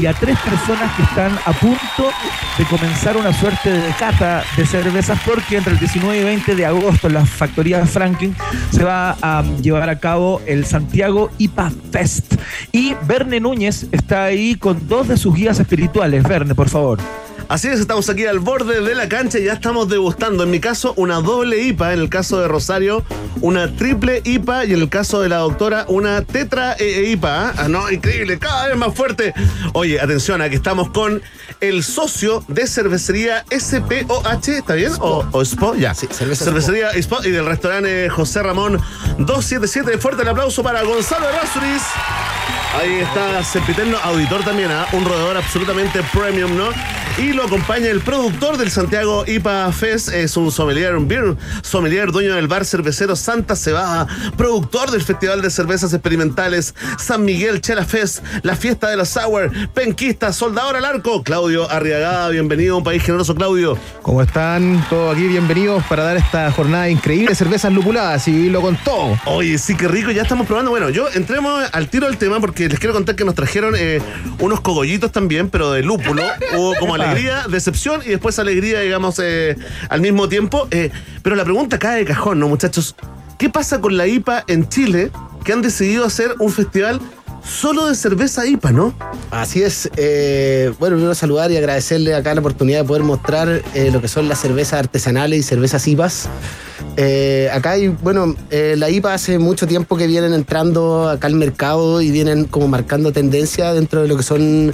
y a tres personas que están a punto de comenzar una suerte de cata de cervezas porque entre el 19 y 20 de agosto en la factoría Franklin se va a llevar a cabo el Santiago IPA Fest. Y Verne Núñez está ahí con dos de sus guías espirituales. Verne, por favor. Así es, estamos aquí al borde de la cancha y ya estamos degustando. En mi caso, una doble IPA. En el caso de Rosario, una triple IPA. Y en el caso de la doctora, una tetra eh, IPA. Ah, no, increíble, cada vez más fuerte. Oye, atención, aquí estamos con el socio de cervecería SPOH. ¿Está bien? ¿O, o SPO? Ya. Sí, cerveza cervecería SPO y del restaurante José Ramón 277. Fuerte el aplauso para Gonzalo Errázuriz. Ahí está Sempiterno, auditor también, ¿ah? un roedor absolutamente premium, ¿no? Y lo acompaña el productor del Santiago IPA Fest, es un sommelier, un beer sommelier, dueño del bar cervecero Santa Cebada, productor del Festival de Cervezas Experimentales San Miguel Chela Fest, la fiesta de la Sour, penquista, soldador al arco, Claudio Arriagada, bienvenido a un país generoso, Claudio. ¿Cómo están? Todos aquí bienvenidos para dar esta jornada increíble de cervezas lupuladas y lo con todo. Oye, sí, qué rico, ya estamos probando. Bueno, yo entremos al tiro del tema porque les quiero contar que nos trajeron eh, unos cogollitos también, pero de lúpulo. Hubo como alegría, decepción y después alegría, digamos, eh, al mismo tiempo. Eh, pero la pregunta cae de cajón, ¿no, muchachos? ¿Qué pasa con la IPA en Chile que han decidido hacer un festival solo de cerveza IPA, ¿no? Así es. eh, bueno, primero saludar y agradecerle acá la oportunidad de poder mostrar eh, lo que son las cervezas artesanales y cervezas IPAs. Eh, acá hay, bueno, eh, la IPA hace mucho tiempo que vienen entrando acá al mercado y vienen como marcando tendencia dentro de lo que son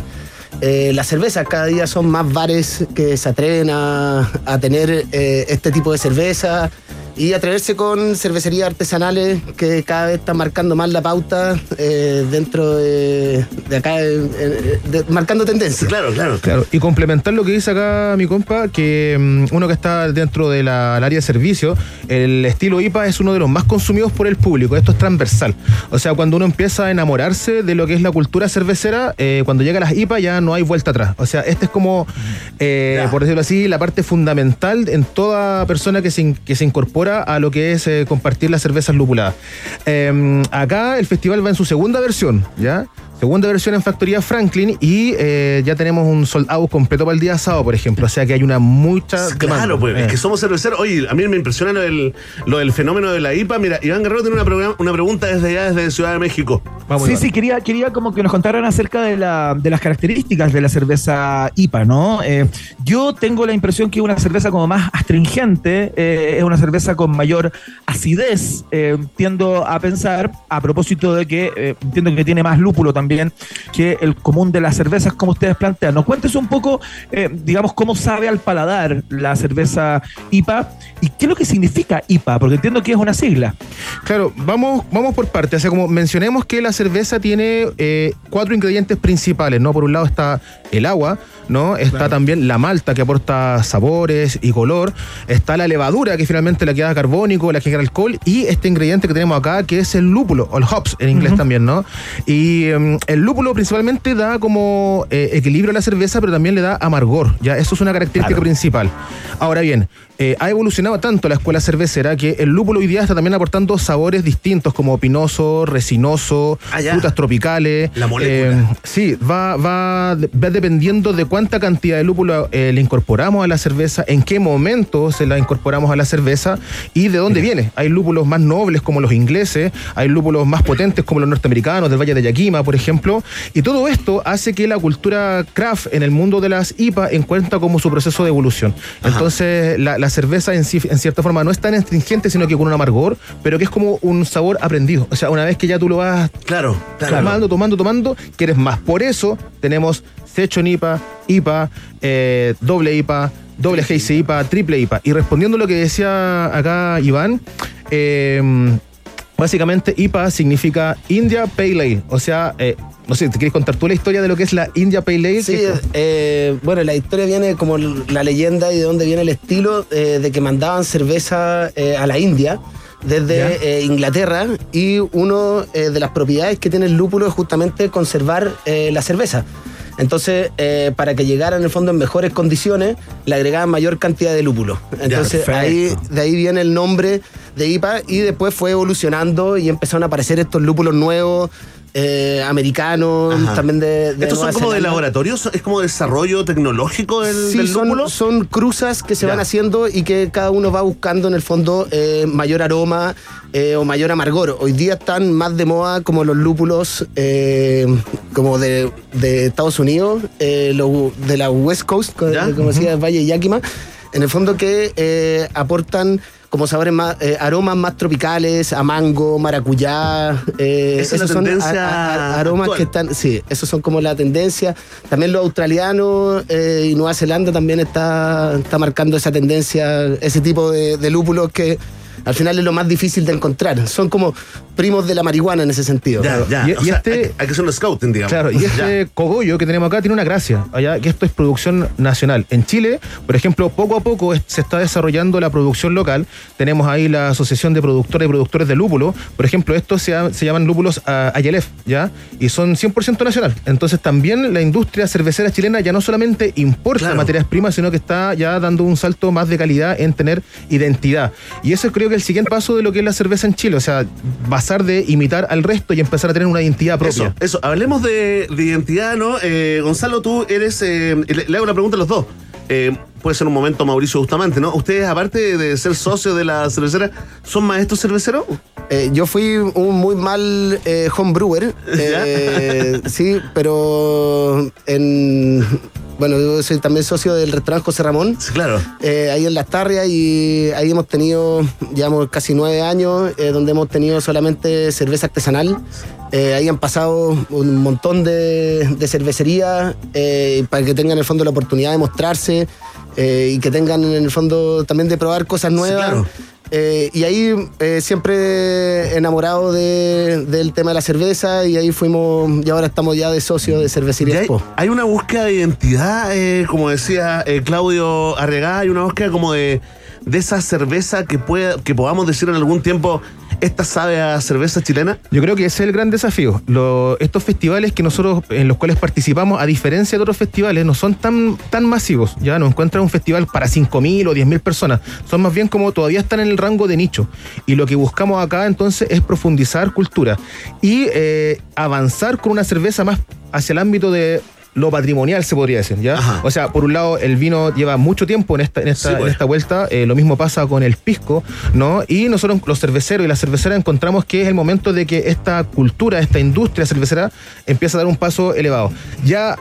eh, las cervezas. Cada día son más bares que se atreven a, a tener eh, este tipo de cerveza y atreverse con cervecerías artesanales que cada vez están marcando más la pauta eh, dentro de, de acá, eh, eh, de- marcando tendencia. Claro, claro. Claro, y complementar lo que dice acá mi compa, que mm, uno que está dentro del área de servicio, el estilo IPA es uno de los más consumidos por el público, esto es transversal. O sea, cuando uno empieza a enamorarse de lo que es la cultura cervecera, eh, cuando llega a las IPA ya no hay vuelta atrás. O sea, este es como, eh, por decirlo así, la parte fundamental en toda persona que se, que se incorpora a lo que es eh, compartir las cervezas lupuladas. Eh, acá el festival va en su segunda versión, ¿ya? Segunda versión en Factoría Franklin y eh, ya tenemos un sold out completo para el día sábado, por ejemplo. O sea que hay una mucha. Claro, demanda. pues, Eh. es que somos cerveceros. Oye, a mí me impresiona lo del, lo del fenómeno de la IPA. Mira, Iván Guerrero tiene una, una pregunta desde allá, desde Ciudad de México. Vamos, sí, Iván. sí, quería, quería como que nos contaran acerca de, la, de las características de la cerveza IPA, ¿no? Eh, yo tengo la impresión que una cerveza como más astringente, eh, es una cerveza con mayor acidez, eh, tiendo a pensar, a propósito de que eh, entiendo que tiene más lúpulo también que el común de las cervezas, como ustedes plantean. Nos cuentes un poco, eh, digamos, cómo sabe al paladar la cerveza IPA y qué es lo que significa IPA, porque entiendo que es una sigla. Claro, vamos, vamos por partes. O sea, como mencionemos que la cerveza tiene eh, cuatro ingredientes principales, ¿no? Por un lado está el agua, ¿no? Está también la malta que aporta sabores y color. Está la levadura que finalmente la que da carbónico, la que da alcohol. Y este ingrediente que tenemos acá que es el lúpulo, o el hops en inglés también, ¿no? Y em, el lúpulo principalmente da como eh, equilibrio a la cerveza, pero también le da amargor, ¿ya? Eso es una característica principal. Ahora bien, eh, ha evolucionado tanto la escuela cervecera que el lúpulo hoy día está también aportando sabores distintos como pinoso, resinoso, Ah, frutas tropicales. La molécula. Eh, sí, va, va, va dependiendo de cuánta cantidad de lúpulo eh, le incorporamos a la cerveza, en qué momento se la incorporamos a la cerveza y de dónde viene. Hay lúpulos más nobles como los ingleses, hay lúpulos más potentes como los norteamericanos del Valle de Yakima, por ejemplo, y todo esto hace que la cultura craft en el mundo de las IPA encuentra como su proceso de evolución. Entonces, la, la cerveza en sí, en cierta forma, no es tan astringente, sino que con un amargor, pero que es como un sabor aprendido. O sea, una vez que ya tú lo vas Claro, claro. tomando, tomando, tomando, quieres más. Por eso tenemos Session IPA, IPA, eh, doble IPA, doble Hazy IPA, triple IPA. Y respondiendo a lo que decía acá Iván, eh, básicamente IPA significa India Pale Ale. O sea, eh, no sé, ¿te quieres contar tú la historia de lo que es la India Pale Ale? Sí, eh, bueno, la historia viene como la leyenda y de dónde viene el estilo eh, de que mandaban cerveza eh, a la India desde Inglaterra y eh, de las propiedades que tiene el lúpulo es justamente conservar la cerveza. Entonces, eh, para que llegara en el fondo en mejores condiciones, le agregaban mayor cantidad de lúpulo. Entonces, perfecto. ahí, de ahí viene el nombre de IPA y después fue evolucionando y empezaron a aparecer estos lúpulos nuevos, eh, americanos, Ajá. también de, de ¿Estos son como de Zelanda. laboratorio? ¿Son- ¿Es como desarrollo tecnológico del, Sí, del son, lúpulo? son cruzas que se Ya. van haciendo y que cada uno va buscando en el fondo eh, mayor aroma eh, o mayor amargor. Hoy día están más de moda como los lúpulos como de, de Estados Unidos, los de la West Coast, co- Ya. como decía Valle Yakima, en el fondo que aportan como sabores más, eh, aromas más tropicales, a mango, maracuyá. eh, Esa es la esos son tendencia a- a- aromas actual. que están, sí, esos son como la tendencia. También los australianos eh, y Nueva Zelanda también está, está marcando esa tendencia, ese tipo de, de lúpulos que al final es lo más difícil de encontrar. Son como primos de la marihuana en ese sentido. Ya, ya. Y- o y sea, este- hay, hay que hacer un scouting, digamos. Claro, y Ya. este cogollo que tenemos acá tiene una gracia, allá que esto es producción nacional. En Chile, por ejemplo, poco a poco es- se está desarrollando la producción local. Tenemos ahí la Asociación de Productores y Productores de Lúpulo. Por ejemplo, estos se, ha- se llaman lúpulos Ayelef, ¿ya? Y son 100% nacional. Entonces también la industria cervecera chilena ya no solamente importa Claro. materias primas, sino que está ya dando un salto más de calidad en tener identidad. Y eso creo que es el siguiente paso de lo que es la cerveza en Chile, o sea, de imitar al resto y empezar a tener una identidad propia. Eso. Hablemos de, de identidad, ¿no? Eh, Gonzalo, tú eres. eh, le, hago una pregunta a los dos. Puede ser un momento Mauricio Bustamante, ¿no? Ustedes, aparte de ser socios de la cervecera, ¿son maestros cerveceros? Eh, yo fui un muy mal eh, homebrewer, eh, sí, pero en, bueno, yo soy también socio del restaurante José Ramón. Sí, claro. eh, ahí en Las Tarrias y ahí hemos tenido, llevamos casi nueve años, donde hemos tenido solamente cerveza artesanal. Eh, ahí han pasado un montón de, de cervecerías eh, para que tengan en el fondo la oportunidad de mostrarse eh, y que tengan en el fondo también de probar cosas nuevas. claro. Eh, y ahí eh, siempre enamorado de- del tema de la cerveza y ahí fuimos, y ahora estamos ya de socios de Cervecería hay, hay una búsqueda de identidad, eh, como decía Claudio Arregá, hay una búsqueda como de, de esa cerveza que, pueda, que podamos decir en algún tiempo, esta sabe a cerveza chilena. Yo creo que ese es el gran desafío. Estos festivales que nosotros, en los cuales participamos, a diferencia de otros festivales, no son tan, tan masivos. Ya no encuentran un festival para 5.000 o 10.000 personas. Son más bien como todavía están en el rango de nicho. Y lo que buscamos acá entonces es profundizar cultura y eh, avanzar con una cerveza más hacia el ámbito de lo patrimonial se podría decir, ¿ya? Ajá. O sea, por un lado, el vino lleva mucho tiempo en esta, en esta, Sí, pues. en esta vuelta, eh, lo mismo pasa con el pisco, ¿no? Y nosotros, los cerveceros y las cerveceras, encontramos que es el momento de que esta cultura, esta industria cervecera, empieza a dar un paso elevado. Ya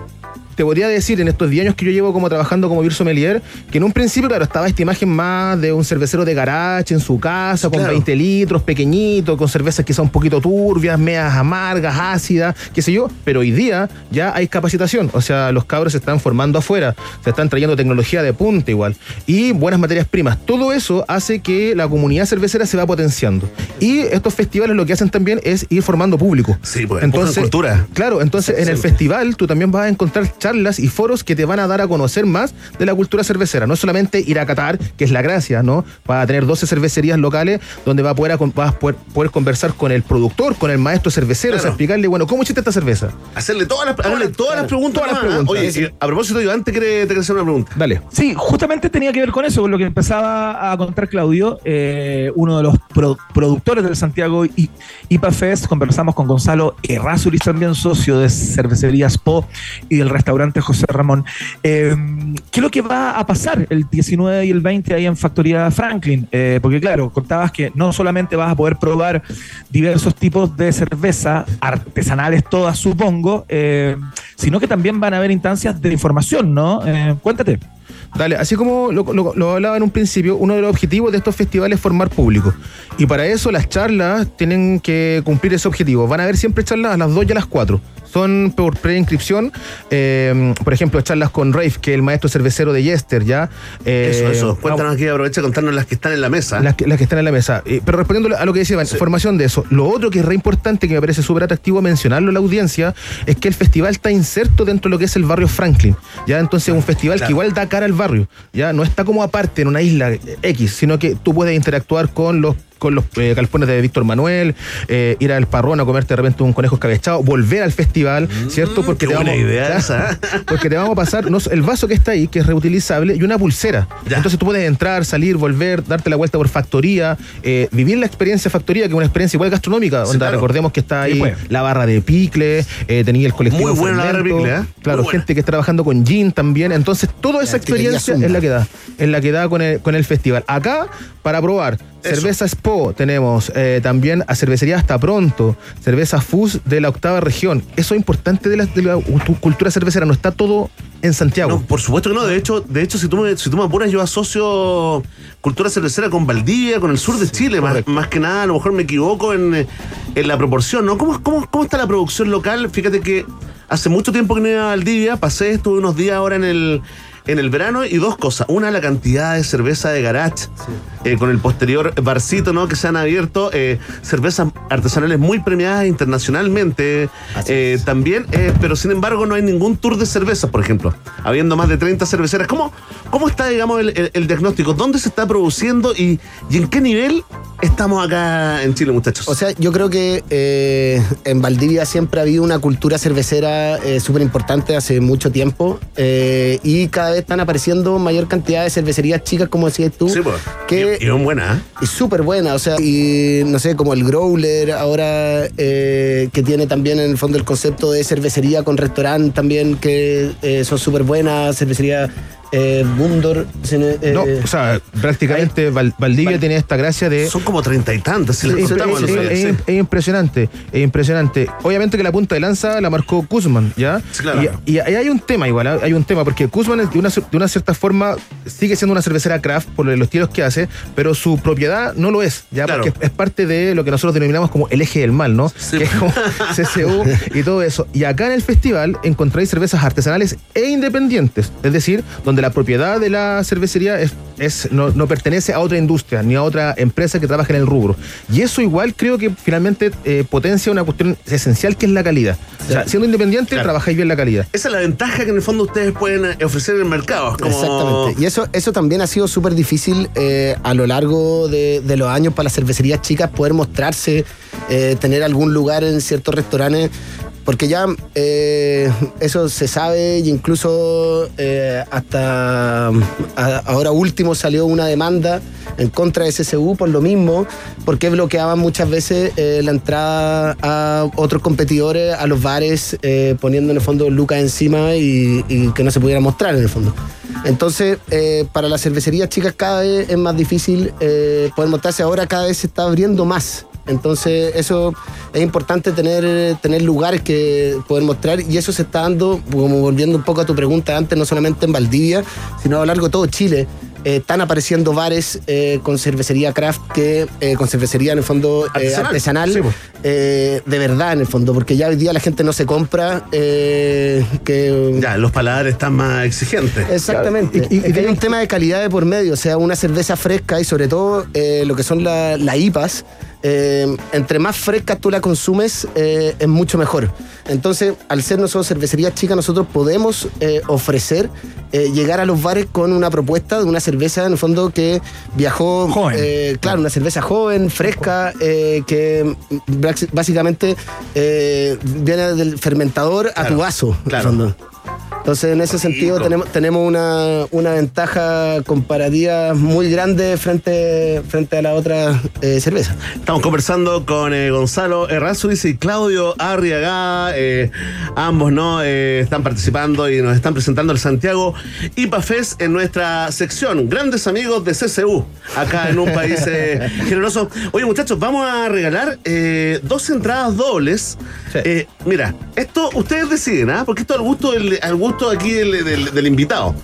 te podría decir en estos 10 años que yo llevo como trabajando como beer sommelier, que en un principio, claro, estaba esta imagen más de un cervecero de garage en su casa, con Claro. 20 litros, pequeñito, con cervezas quizá un poquito turbias, medias amargas, ácidas, qué sé yo, pero hoy día ya hay capacitación, o sea, los cabros se están formando afuera, se están trayendo tecnología de punta igual, y buenas materias primas. Todo eso hace que la comunidad cervecera se va potenciando. Y estos festivales lo que hacen también es ir formando público. Sí, pues, empujan cultura. Claro, entonces Sí, en el festival tú también vas a encontrar charlas y foros que te van a dar a conocer más de la cultura cervecera. No es solamente ir a Qatar, que es la gracia, ¿no? Vas a tener 12 cervecerías locales donde va a poder, vas a poder, poder conversar con el productor, con el maestro cervecero, o sea, Claro. explicarle, bueno, ¿cómo hiciste esta cerveza? Hacerle todas las, hacerle todas las preguntas. Todas las preguntas. Oye, a propósito, Iván, te quiere, te quiere hacer una pregunta. Dale. Sí, justamente tenía que ver con eso, con lo que empezaba a contar Claudio, eh, uno de los pro- productores productores del Santiago I- IPA Fest. Conversamos con Gonzalo Errázuriz, también socio de Cervecerías Po y del restaurante José Ramón. Eh, ¿Qué es lo que va a pasar el 19 y el 20 ahí en Factoría Franklin? Eh, porque claro, contabas que no solamente vas a poder probar diversos tipos de cerveza, artesanales todas supongo, eh, sino que también van a haber instancias de información, ¿no? Cuéntate. Dale, así como lo, lo- lo hablaba en un principio, uno de los objetivos de estos festivales es formar público. Y para eso las charlas tienen que cumplir ese objetivo. Van a haber siempre charlas a las 2 y a las 4. Son por preinscripción, eh, por ejemplo, charlas con Rafe, que es el maestro cervecero de Yester, ¿ya? Eh, Eso, eso. Cuéntanos aquí, aprovecha contarnos las que están en la mesa. Las que, las que están en la mesa. Eh, pero respondiendo a lo que decía Iván, formación de eso. Lo otro que es re importante, que me parece súper atractivo mencionarlo a la audiencia, es que el festival está inserto dentro de lo que es el barrio Franklin. Ya entonces es un festival Claro. que igual da al barrio. Ya no está como aparte en una isla X, sino que tú puedes interactuar con los con los eh, galpones de Víctor Manuel, eh, ir al parrón a comerte de repente un conejo escabechado, volver al festival, ¿cierto? Porque Mm, qué buena idea ya, esa, ¿eh? porque te vamos a pasar no, el vaso que está ahí, que es reutilizable, y una pulsera. Ya. Entonces tú puedes entrar, salir, volver, darte la vuelta por factoría, eh, vivir la experiencia factoría, que es una experiencia igual gastronómica. Sí, onda, claro. Recordemos que está Sí, ahí pues. la barra de picle, eh, tenía el colectivo. Muy buena la barra de picle, ¿eh? Claro, Muy buena. gente que está trabajando con gin también. Entonces, toda esa experiencia es la que da, es la que da con el, con el festival. Acá, para probar, cerveza Spo, tenemos eh, también a cervecería Hasta Pronto, cerveza Fus de la octava región. Eso es importante de la, de la cultura cervecera, no está todo en Santiago. No, por supuesto que no. De hecho, de hecho si, tú me, si tú me apuras, yo asocio cultura cervecera con Valdivia, con el sur de Chile. Más, más que nada, a lo mejor me equivoco en, en la proporción, ¿no? ¿Cómo, cómo, ¿Cómo está la producción local? Fíjate que hace mucho tiempo que no iba a Valdivia, pasé, estuve unos días ahora en el, en el verano y dos cosas. Una, la cantidad de cerveza de garage, eh, con el posterior barcito, ¿no? Que se han abierto, eh, cervezas artesanales muy premiadas internacionalmente. Eh, también, pero sin embargo no hay ningún tour de cervezas, por ejemplo, habiendo más de 30 cerveceras. ¿Cómo, cómo está, digamos, el, el- el diagnóstico? ¿Dónde se está produciendo y, y en qué nivel estamos acá en Chile, muchachos? O sea, yo creo que en Valdivia siempre ha habido una cultura cervecera súper importante hace mucho tiempo y cada vez están apareciendo mayor cantidad de cervecerías chicas, como decías tú, sí, pues. que y, y son buenas, ¿eh? y súper buena, o sea, y no sé, como el Growler, ahora eh, que tiene también en el fondo el concepto de cervecería con restaurante también, que eh, son súper buenas, cervecería eh, Bundor. se- eh, No, o sea, prácticamente Val- Valdivia tiene esta gracia de Son como treinta y tantas, si es, impresionante, es impresionante. Obviamente que la punta de lanza la marcó Kuzman, ¿ya? Sí, claro. Y, y ahí hay un tema igual, ¿ah? hay un tema, porque Kuzman de una, de una cierta forma sigue siendo una cervecera craft por los tiros que hace, pero su propiedad no lo es, ¿ya? Claro. Porque es parte de lo que nosotros denominamos como el eje del mal, ¿no? Sí. Que es como CCU y todo eso. Y acá en el festival encontráis cervezas artesanales e independientes, es decir, donde la propiedad de la cervecería es, es- no, no pertenece a otra industria ni a otra empresa que trabaja en el rubro. Y eso igual creo que finalmente eh, potencia una cuestión esencial que es la calidad. O sea, siendo independiente, Claro. trabajáis bien la calidad. Esa es la ventaja que en el fondo ustedes pueden eh, ofrecer en el mercado. como- Exactamente. Y eso, eso también ha sido súper difícil eh, a lo largo de, de los años para las cervecerías chicas poder mostrarse, eh, tener algún lugar en ciertos restaurantes. Porque ya eh, eso se sabe y incluso eh, hasta ahora último salió una demanda en contra de SSU por lo mismo, porque bloqueaban muchas veces eh, la entrada a otros competidores a los bares, poniendo en el fondo lucas encima y, y que no se pudiera mostrar en el fondo. Entonces, para las cervecerías chicas cada vez es más difícil poder mostrarse. Ahora cada vez se está abriendo más. Entonces, eso es importante tener, tener lugares que poder mostrar y eso se está dando, como volviendo un poco a tu pregunta antes, no solamente en Valdivia, sino a lo largo de todo Chile. Eh, están apareciendo bares eh, con cervecería craft que eh, con cervecería en el fondo eh, Artesanal. artesanal, Sí, pues. eh, de verdad en el fondo, porque ya hoy día la gente no se compra eh, que Ya, los paladares están más exigentes. Exactamente. Claro, y- y- hay un tema de calidad de por medio, o sea, una cerveza fresca y sobre todo eh, lo que son las la IPAs, eh, entre más fresca tú la consumes, eh, es mucho mejor. Entonces, al ser nosotros cervecerías chicas, nosotros podemos eh, ofrecer llegar a los bares con una propuesta de una cerveza, en el fondo, que viajó, Joven. claro, una cerveza joven, fresca, que básicamente viene del fermentador a Claro, tu vaso. en el claro. fondo. Entonces, en ese sentido, tenemos, tenemos una, una ventaja comparativa muy grande frente, frente a la otra eh, cerveza. Estamos conversando con eh, Gonzalo Errázuriz y Claudio Arriaga. eh, ambos no están participando y nos están presentando el Santiago IPAFES en nuestra sección. Grandes amigos de CCU, acá en un país generoso. Oye, muchachos, vamos a regalar dos entradas dobles. Mira, esto ustedes deciden, ¿ah? Porque esto al gusto, del- al gusto aquí del, del- del invitado.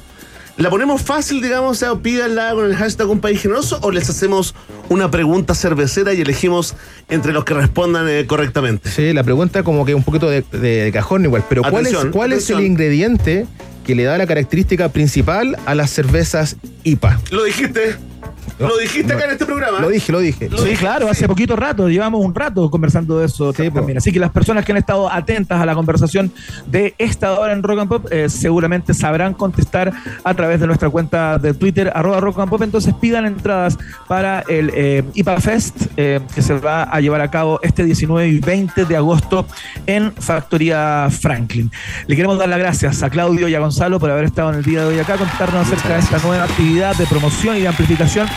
¿La ponemos fácil, digamos, o sea, pídanla con el hashtag Un País Generoso o les hacemos una pregunta cervecera y elegimos entre los que respondan eh, correctamente? Sí, la pregunta como que un poquito de, de cajón igual, pero ¿cuál, Atención, es, cuál es el ingrediente que le da la característica principal a las cervezas IPA? Lo dijiste. Lo dijiste acá en este programa. Lo dije, lo dije. Sí, claro, hace poquito rato, llevamos un rato conversando de eso también. Así que las personas que han estado atentas a la conversación de esta hora en Rock and Pop eh, seguramente sabrán contestar a través de nuestra cuenta de Twitter, arroba Rock and Pop. Entonces pidan entradas para el eh, IPA Fest eh, que se va a llevar a cabo este 19 y 20 de agosto en Factoría Franklin. Le queremos dar las gracias a Claudio y a Gonzalo por haber estado en el día de hoy acá, contarnos acerca de esta nueva actividad de promoción y de amplificación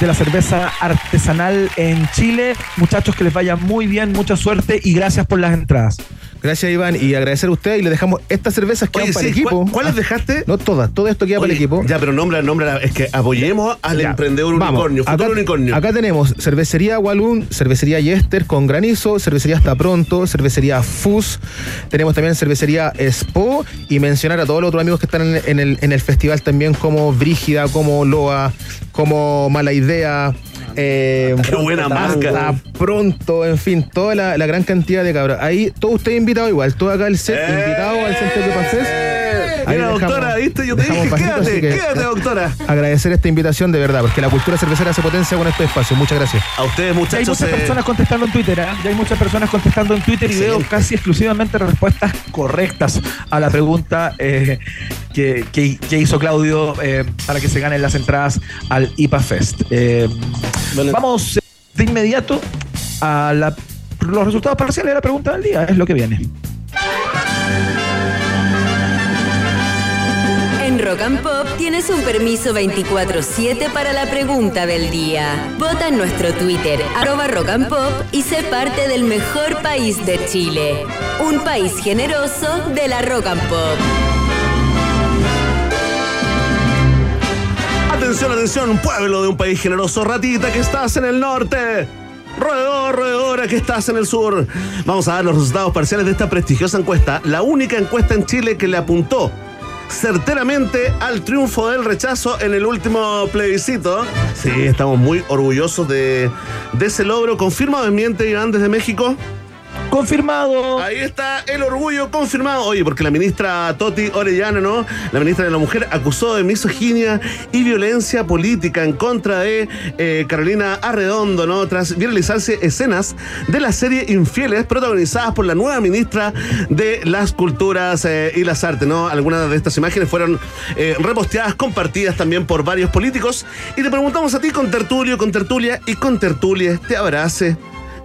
de la cerveza artesanal en Chile. Muchachos, que les vaya muy bien, mucha suerte y gracias por las entradas. Gracias, Iván, y agradecer a usted y le dejamos estas cervezas que Oye, van para el equipo. ¿cuál- ¿cuáles dejaste? No todas, todo esto queda para el equipo. Ya, pero nombra, nombra, es que apoyemos al Ya, emprendedor vamos. unicornio, futuro Acá, unicornio. acá tenemos cervecería Walloon, cervecería Yester con granizo, cervecería Hasta Pronto, cervecería Fus, tenemos también cervecería Expo y mencionar a todos los otros amigos que están en, en el, en el festival también como Brígida, como Loa, como Mala Idea. Eh, Qué buena marca. Hasta pronto, en fin, toda la, la gran cantidad de cabros. Ahí todo usted invitado igual, todo acá el set invitado al centro de Pases. Mira, doctora, ¿viste? Yo te dije, quédate, quédate, doctora. agradecer esta invitación de verdad, porque la cultura cervecera se potencia con estos espacios. Muchas gracias. A ustedes, Ya hay muchachos. muchas eh, personas contestando en Twitter, ¿ah? Ya hay muchas personas contestando en Twitter y veo casi exclusivamente respuestas correctas a la pregunta eh, que, que- que hizo Claudio eh, para que se ganen las entradas al IPA Fest. Eh, vamos eh, de inmediato a la- los resultados parciales de la pregunta del día, es lo que viene. Rock and Pop tienes un permiso 24-7 para la pregunta del día. Vota en nuestro Twitter, arroba Rock and Pop, y sé parte del mejor país de Chile. Un país generoso de la Rock and Pop. Atención, atención, pueblo de un país generoso, ratita que estás en el norte. Roedor, roedora que estás en el sur. Vamos a dar los resultados parciales de esta prestigiosa encuesta, la única encuesta en Chile que le apuntó certeramente al triunfo del rechazo en el último plebiscito. Sí, estamos muy orgullosos de, ese logro. Confirma o desmiente Iván desde México. Confirmado. Ahí está el orgullo confirmado. Oye, porque la ministra Toti Orellana, ¿no? La ministra de la Mujer acusó de misoginia y violencia política en contra de eh, Carolina Arredondo, ¿no? Tras viralizarse escenas de la serie Infieles protagonizadas por la nueva ministra de las Culturas eh, y las Artes, ¿no? Algunas de estas imágenes fueron eh, reposteadas, compartidas también por varios políticos. Y te preguntamos a ti con tertulio, con tertulia y con tertulia, te abrace.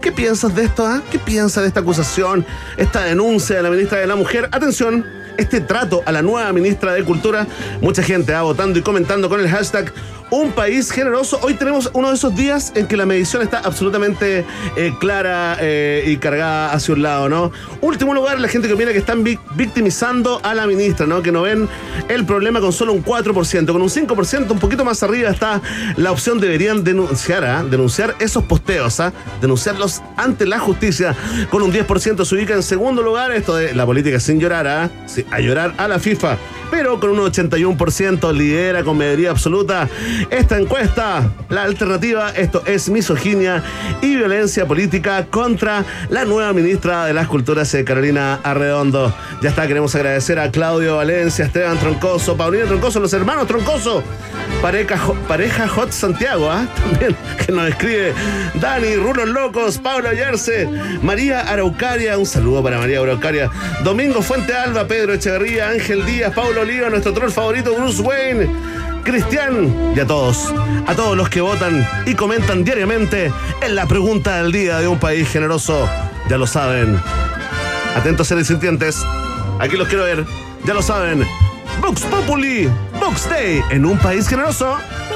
¿Qué piensas de esto? ah? ¿Qué piensas de esta acusación, esta denuncia de la ministra de la Mujer? Atención, este trato a la nueva ministra de Cultura. Mucha gente va votando y comentando con el hashtag Un País Generoso. Hoy tenemos uno de esos días en que la medición está absolutamente eh, clara eh, y cargada hacia un lado, ¿no? Último lugar, la gente que opina que están vic- victimizando a la ministra, ¿no? Que no ven el problema con solo un 4%. Con un 5%, un poquito más arriba está la opción deberían denunciar, ¿ah? Denunciar esos posteos, ¿ah? Denunciarlos ante la justicia. Con un 10% se ubica en segundo lugar esto de la política sin llorar, ¿ah? Sí, a llorar a la FIFA. Pero con un 81% lidera con mayoría absoluta esta encuesta. La alternativa, esto es misoginia y violencia política contra la nueva ministra de las Culturas, eh, Carolina Arredondo. Ya está, queremos agradecer a Claudio Valencia, Esteban Troncoso, Paulina Troncoso, los hermanos Troncoso, pareja, pareja Hot Santiago, ¿ah? también que nos escribe Dani, Rulos Locos, Pablo Ayarse, María Araucaria, un saludo para María Araucaria, Domingo Fuente Alba, Pedro Echeverría, Ángel Díaz, Oliva, nuestro troll favorito, Bruce Wayne. Cristian y a todos, a todos los que votan y comentan diariamente en la pregunta del día de un país generoso, ya lo saben. Atentos seres sintientes, aquí los quiero ver, ya lo saben. Vox Populi, Vox Day, en un país generoso. Si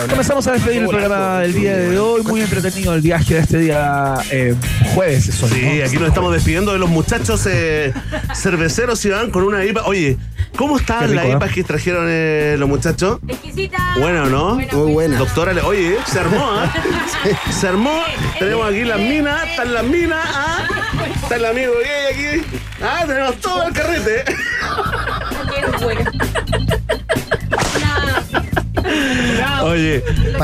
Comenzamos a despedir el programa del día de hoy. Muy entretenido el viaje de este día eh, jueves. Eso, Sí, ¿no? aquí nos estamos despidiendo de los muchachos eh, cerveceros y van con una IPA. Oye, ¿cómo están rico, las ¿eh? IPAs que trajeron eh, los muchachos? Exquisita. Bueno, ¿no? Muy buena. Doctora, oye, se armó, ¿ah? Se armó. Tenemos aquí las minas, están las minas, ¿ah? Está el amigo gay aquí. Ah, tenemos todo el carrete.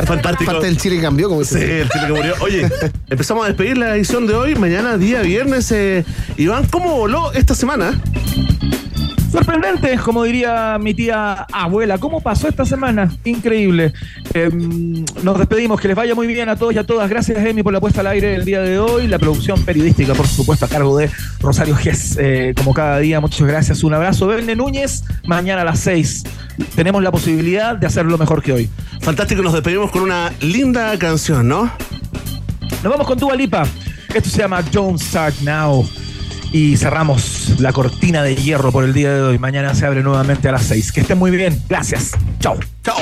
Fantástico. Parte del Chile cambió, como Sí, el chile que murió. Oye, empezamos a despedir la edición de hoy. Mañana, día viernes. Eh, Iván, ¿cómo voló esta semana? Sorprendente, como diría mi tía abuela. ¿Cómo pasó esta semana? Increíble. Eh, nos despedimos. Que les vaya muy bien a todos y a todas. Gracias, Emi, por la puesta al aire el día de hoy. La producción periodística, por supuesto, a cargo de Rosario Gess. Eh, como cada día, muchas gracias. Un abrazo. Verne Núñez, mañana a las 6. Tenemos la posibilidad de hacerlo mejor que hoy. Fantástico, nos despedimos con una linda canción, ¿no? Nos vamos con Dua Lipa. Esto se llama Don't Start Now. Y cerramos la cortina de hierro por el día de hoy. Mañana se abre nuevamente a las 6. Que estén muy bien. Gracias. Chao. Chao.